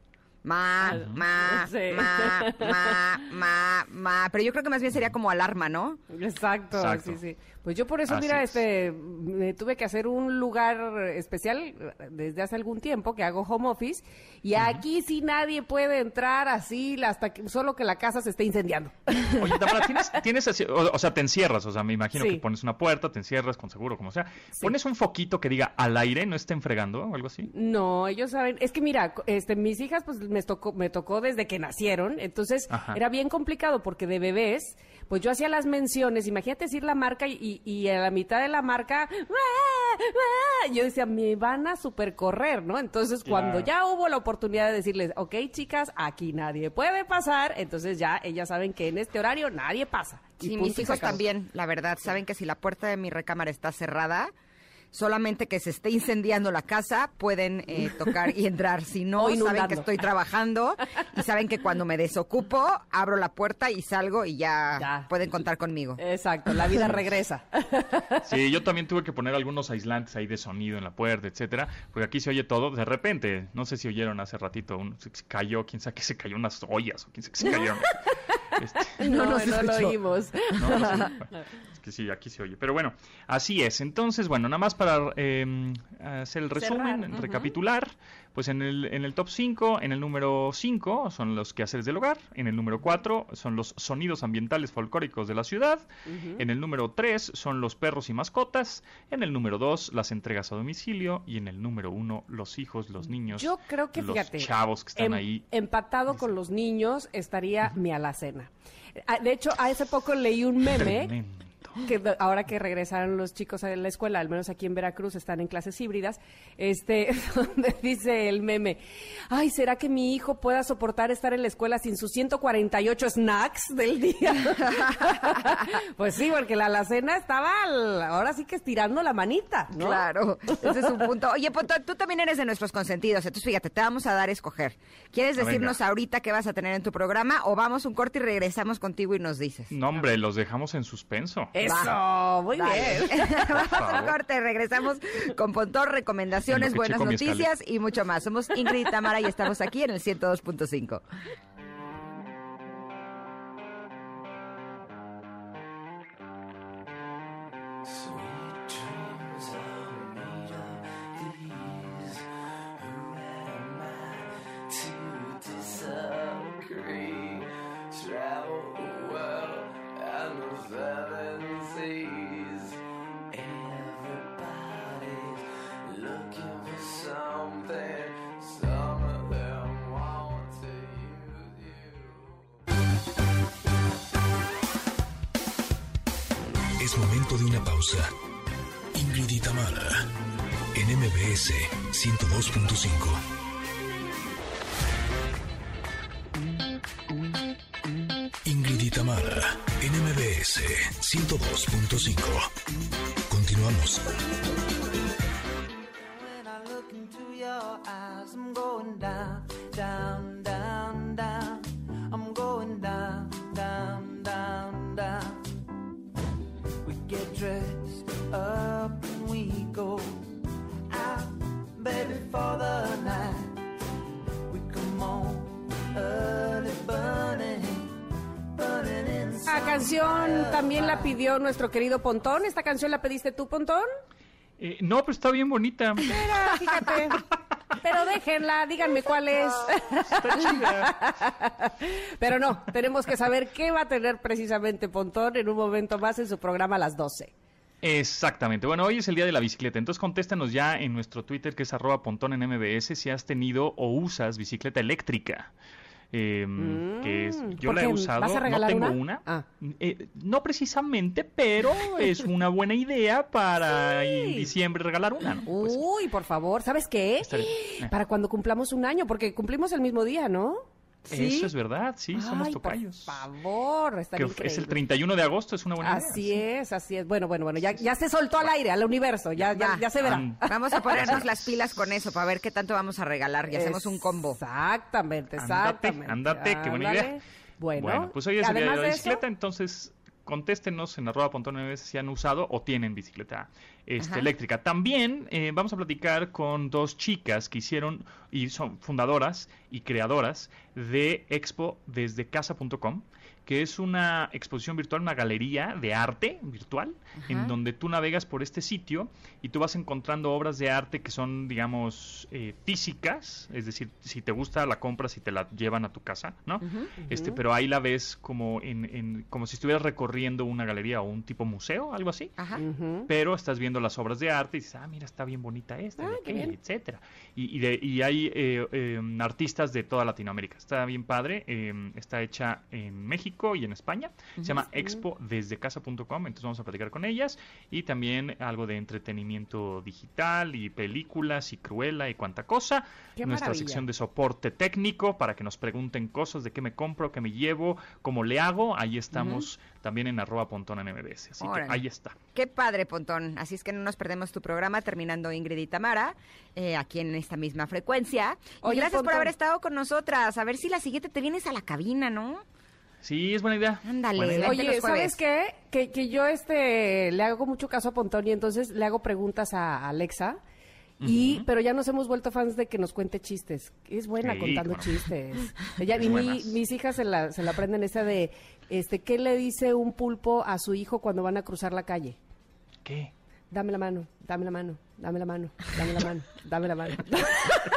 Ma, ma, Sí. ma, ma, ma, ma. Pero yo creo que más bien sería como alarma, ¿no? Exacto, Exacto. sí, sí. Pues yo por eso, Así mira, es. este, me tuve que hacer un lugar especial eh, desde hace algún tiempo que hago home office y aquí sí nadie puede entrar así hasta que solo que la casa se esté incendiando. Oye, Tamara, ¿tienes, tienes así- o, o sea, te encierras, o sea, me imagino Sí. que pones una puerta, te encierras con seguro, como sea. ¿Pones un foquito que diga al aire, no estén fregando o algo así? No, ellos saben, es que mira, este, mis hijas pues me tocó, me tocó desde que nacieron, entonces Ajá. era bien complicado porque de bebés, pues yo hacía las menciones, imagínate decir la marca y, y a la mitad de la marca, ¡ah! ¡ah! yo decía, me van a super correr, ¿no? Entonces cuando ya hubo la oportunidad de decirles, ok chicas, aquí nadie puede pasar, entonces ya ellas saben que en este horario nadie pasa. Y Sí, mis hijos también, la verdad, saben que si la puerta de mi recámara está cerrada, solamente que se esté incendiando la casa, pueden eh, tocar y entrar. Si no, saben que estoy trabajando y saben que cuando me desocupo, abro la puerta y salgo y ya, Ya. pueden contar conmigo. Exacto, la vida regresa. Sí, yo también tuve que poner algunos aislantes ahí de sonido en la puerta, etcétera, porque aquí se oye todo. De repente, no sé si oyeron hace ratito, un, se se cayó, quién sabe que se cayó unas ollas o quién sabe que se cayeron. Este, No, no, no lo oímos. no, no sé. que sí, aquí se oye. Pero bueno, así es. Entonces, bueno, nada más para eh, hacer el resumen, Cerrar, recapitular, pues en el, en el top 5, en el número 5 son los quehaceres del hogar, en el número 4 son los sonidos ambientales folclóricos de la ciudad, en el número 3 son los perros y mascotas, en el número 2 las entregas a domicilio y en el número 1 los hijos, los niños, Yo creo que, los fíjate, chavos que están em- ahí. empatado con los niños estaría mi alacena. Ah, De hecho, hace poco leí un meme Tremendo. Que ahora que regresaron los chicos a la escuela, al menos aquí en Veracruz están en clases híbridas, este, donde dice el meme, ay, ¿será que mi hijo pueda soportar estar en la escuela sin sus 148 snacks del día? pues sí, porque la alacena estaba al- ahora sí que estirando la manita, ¿no? Claro, ese es un punto. Oye, Pontón, tú también eres de nuestros consentidos, entonces fíjate, te vamos a dar a escoger. ¿Quieres Ah, decirnos venga. ahorita qué vas a tener en tu programa o vamos un corte y regresamos contigo y nos dices? No, hombre, los dejamos en suspenso. Eso, muy Dale. bien. Vamos a un favor. corte, regresamos con Pontón, En recomendaciones, buenas noticias y mucho más. Somos Ingrid y Tamara y estamos aquí en el 102.5. down, down, down. I'm going down, down, down, down. We get dressed up and we go out, baby, for the night. We come on early, burning, burning in Esta canción también la pidió nuestro querido Pontón. ¿Esta canción la pediste tú, Pontón? Eh, no, pero está bien bonita. Mira, fíjate. Pero déjenla, díganme cuál es. Está chida. Pero no, tenemos que saber qué va a tener precisamente Pontón en un momento más en su programa a las 12. Exactamente. Bueno, hoy es el día de la bicicleta, entonces contéstanos ya en nuestro Twitter que es arroba pontón en MBS si has tenido o usas bicicleta eléctrica. Eh, que es, yo ¿por la he usado, ¿Vas a no tengo una? una, Ah. Eh, no precisamente, pero es una buena idea para en diciembre regalar una. ¿no? Pues, Uy, por favor, ¿sabes qué? Eh. Para cuando cumplamos un año, porque cumplimos el mismo día, ¿no? Eso es verdad, sí, somos Ay, tocayos. Por favor, está Que es el 31 de agosto, es una buena idea. Así es, así es. Bueno, bueno, bueno, ya, ya se soltó al aire, al universo, ya, ya, ya se verá. Am- Vamos a ponernos las pilas con eso para ver qué tanto vamos a regalar y hacemos un combo. Exactamente, exactamente. ándate, qué buena idea. Bueno, pues hoy es el día de además la eso, bicicleta, entonces contéstenos en arroba MBS si han usado o tienen bicicleta este, eléctrica. También eh, vamos a platicar con dos chicas que hicieron y son fundadoras y creadoras de Expo desde casa.com que es una exposición virtual, una galería de arte virtual, en donde tú navegas por este sitio y tú vas encontrando obras de arte que son, digamos, eh, físicas, es decir, si te gusta la compras y te la llevan a tu casa, ¿no? Este, pero ahí la ves como en, en- como si estuvieras recorriendo una galería o un tipo museo, algo así. Ajá. Pero estás viendo las obras de arte y dices, ah, mira, está bien bonita esta, y aquella, etcétera. Y, y, de- y hay eh, eh, artistas de toda Latinoamérica. Está bien padre. eh, está hecha en México y en España. Se llama Expo desde casa.com. Entonces vamos a platicar con ellas. Y también algo de entretenimiento digital y películas y cruela y cuanta cosa. Qué Nuestra maravilla. sección de soporte técnico para que nos pregunten cosas de qué me compro, qué me llevo, cómo le hago. Ahí estamos también en arroba pontón en MBS. Así Órale. que ahí está. Qué padre, Pontón. Así es que no nos perdemos tu programa terminando Ingrid y Tamara, eh, aquí en esta misma frecuencia. Y gracias por haber estado con nosotras. A ver si la siguiente te vienes a la cabina, ¿no? Sí, es buena idea. Ándale, Oye. ¿sabes qué? Que, que yo este le hago mucho caso a Pontón y entonces le hago preguntas a Alexa Y, pero ya nos hemos vuelto fans de que nos cuente chistes. Es buena Sí, contando claro. chistes. Ella, y mi- mis hijas se la, se la aprenden esa de, este, ¿qué le dice un pulpo a su hijo cuando van a cruzar la calle? ¿Qué? Dame la mano, dame la mano, dame la mano, dame la mano, dame la mano.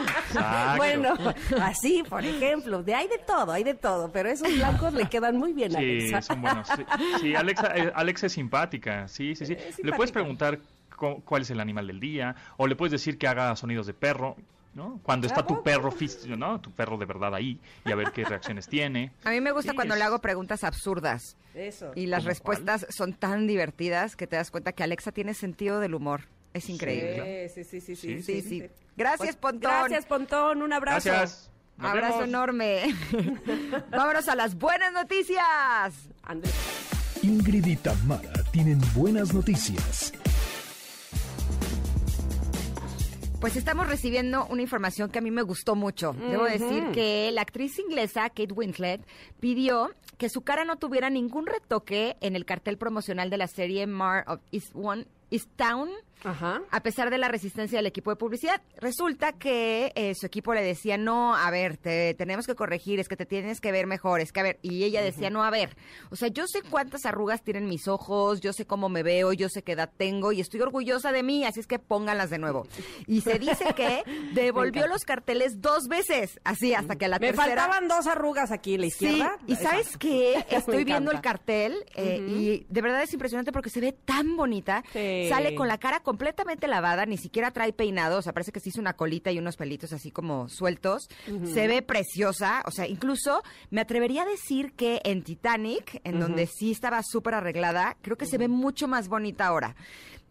Exacto. Bueno, así, por ejemplo, de hay de todo, hay de todo, pero esos blancos le quedan muy bien a Sí, Alexa. son buenos. Sí, sí, Alexa, eh, Alexa es simpática. Sí, sí, sí. Le puedes preguntar cu- cuál es el animal del día, o le puedes decir que haga sonidos de perro, ¿no? Cuando está tu perro físico, ¿no? Tu perro de verdad ahí, y a ver qué reacciones tiene. A mí me gusta Sí, cuando es- le hago preguntas absurdas. Eso. Y las ¿Cómo respuestas son tan divertidas que te das cuenta que Alexa tiene sentido del humor. Es increíble. Sí, sí, sí, sí, Sí, sí, sí. sí. Gracias, Pues, Pontón. Gracias, Pontón, un abrazo. Gracias. Nos Abrazo vemos. enorme. Vámonos a las buenas noticias. Andrés. Ingrid y Tamara tienen buenas noticias. Pues estamos recibiendo una información que a mí me gustó mucho. Debo decir que la actriz inglesa Kate Winslet pidió que su cara no tuviera ningún retoque en el cartel promocional de la serie Mar of East One East Town. Ajá. A pesar de la resistencia del equipo de publicidad, resulta que eh, su equipo le decía, no, a ver, te tenemos que corregir, es que te tienes que ver mejor, es que a ver, y ella decía, no, a ver, o sea, yo sé cuántas arrugas tienen mis ojos, yo sé cómo me veo, yo sé qué edad tengo y estoy orgullosa de mí, así es que pónganlas de nuevo. Y se dice que devolvió los carteles dos veces, así, hasta que a la Me tercera... faltaban dos arrugas aquí en la Sí, izquierda. y sabes qué, Me estoy viendo el cartel eh, y de verdad es impresionante porque se ve tan bonita. Sí. Sale con la cara completamente lavada, ni siquiera trae peinado, o sea, parece que se hizo una colita y unos pelitos así como sueltos. Se ve preciosa, o sea, incluso me atrevería a decir que en Titanic, en donde sí estaba súper arreglada, creo que se ve mucho más bonita ahora.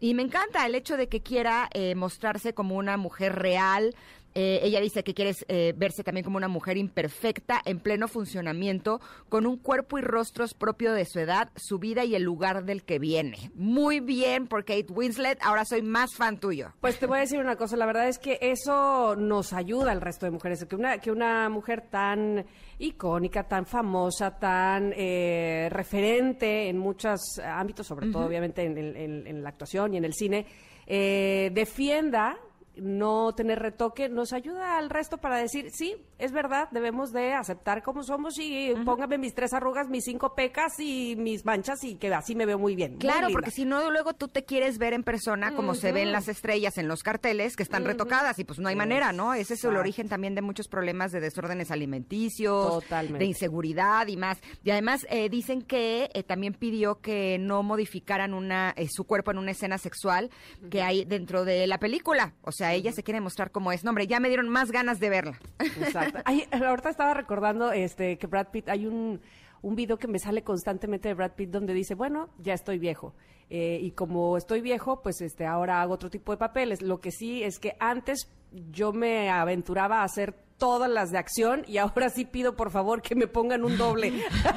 Y me encanta el hecho de que quiera eh, mostrarse como una mujer real. Eh, ella dice que quiere eh, verse también como una mujer imperfecta, en pleno funcionamiento, con un cuerpo y rostros propio de su edad, su vida y el lugar del que viene. Muy bien por Kate Winslet, ahora soy más fan tuyo. Pues te voy a decir una cosa, la verdad es que eso nos ayuda al resto de mujeres, que una, que una mujer tan icónica, tan famosa, tan eh, referente en muchos ámbitos, sobre todo obviamente en- en la actuación y en el cine, eh, defienda no tener retoque, nos ayuda al resto para decir, sí, es verdad, debemos de aceptar como somos y póngame mis tres arrugas, mis cinco pecas y mis manchas y que así me veo muy bien. Claro, porque si no, luego tú te quieres ver en persona como se ven las estrellas en los carteles que están retocadas y pues no hay manera, ¿no? Ese es el Exacto. origen también de muchos problemas de desórdenes alimenticios, Totalmente. de inseguridad y más. Y además eh, dicen que eh, también pidió que no modificaran una eh, su cuerpo en una escena sexual que hay dentro de la película. O sea, ella se quiere mostrar como es. No, hombre, ya me dieron más ganas de verla. Exacto. Ay, ahorita estaba recordando este que Brad Pitt, hay un, un video que me sale constantemente de Brad Pitt donde dice, bueno, ya estoy viejo. Eh, y como estoy viejo, pues este ahora hago otro tipo de papeles. Lo que sí es que antes yo me aventuraba a hacer todas las de acción y ahora sí pido por favor que me pongan un doble.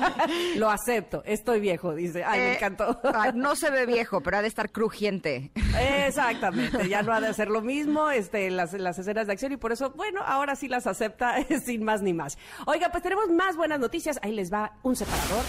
Lo acepto, estoy viejo, dice. Ay, me Eh, encantó. no se ve viejo, pero ha de estar crujiente. Exactamente, ya no ha de hacer lo mismo este, las, las escenas de acción y por eso, bueno, ahora sí las acepta sin más ni más. Oiga, pues tenemos más buenas noticias. Ahí les va un separador.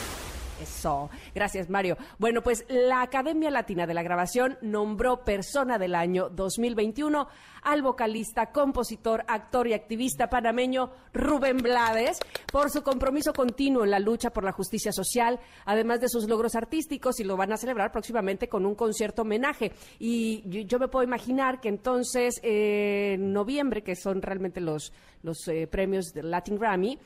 Eso, gracias Mario. Bueno, pues la Academia Latina de la Grabación nombró Persona del Año 2021 al vocalista, compositor, actor y activista panameño Rubén Blades por su compromiso continuo en la lucha por la justicia social, además de sus logros artísticos y lo van a celebrar próximamente con un concierto homenaje. Y yo, me puedo imaginar que entonces eh, en noviembre, que son realmente los, los eh, premios del Latin Grammy,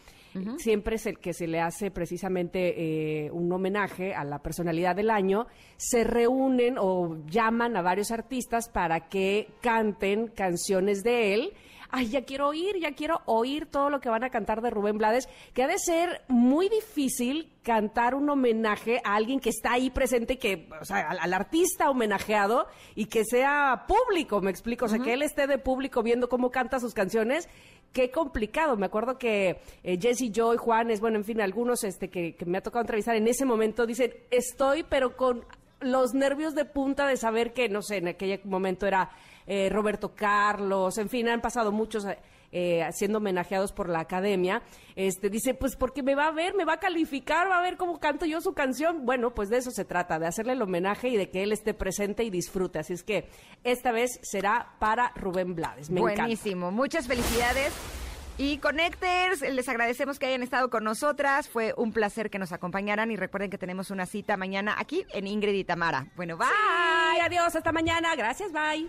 siempre es el que se le hace precisamente eh, un homenaje a la personalidad del año, se reúnen o llaman a varios artistas para que canten canciones de él. Ay, ya quiero oír, ya quiero oír todo lo que van a cantar de Rubén Blades, que ha de ser muy difícil cantar un homenaje a alguien que está ahí presente, que, o sea, al, al artista homenajeado y que sea público, me explico, o sea, que él esté de público viendo cómo canta sus canciones qué complicado. Me acuerdo que eh, Jesse Joy, Juanes, bueno, en fin, algunos este, que, que me ha tocado entrevistar en ese momento dicen, estoy, pero con los nervios de punta de saber que, no sé, en aquel momento era eh, Roberto Carlos, en fin, han pasado muchos. Eh, siendo homenajeados por la academia, este, dice, pues porque me va a ver, me va a calificar, va a ver cómo canto yo su canción. Bueno, pues de eso se trata, de hacerle el homenaje y de que él esté presente y disfrute. Así es que esta vez será para Rubén Blades. Me encanta. Buenísimo, muchas felicidades. Y Connectors, les agradecemos que hayan estado con nosotras. Fue un placer que nos acompañaran y recuerden que tenemos una cita mañana aquí en Ingrid y Tamara. Bueno, bye. Bye, adiós, hasta mañana. Gracias, bye.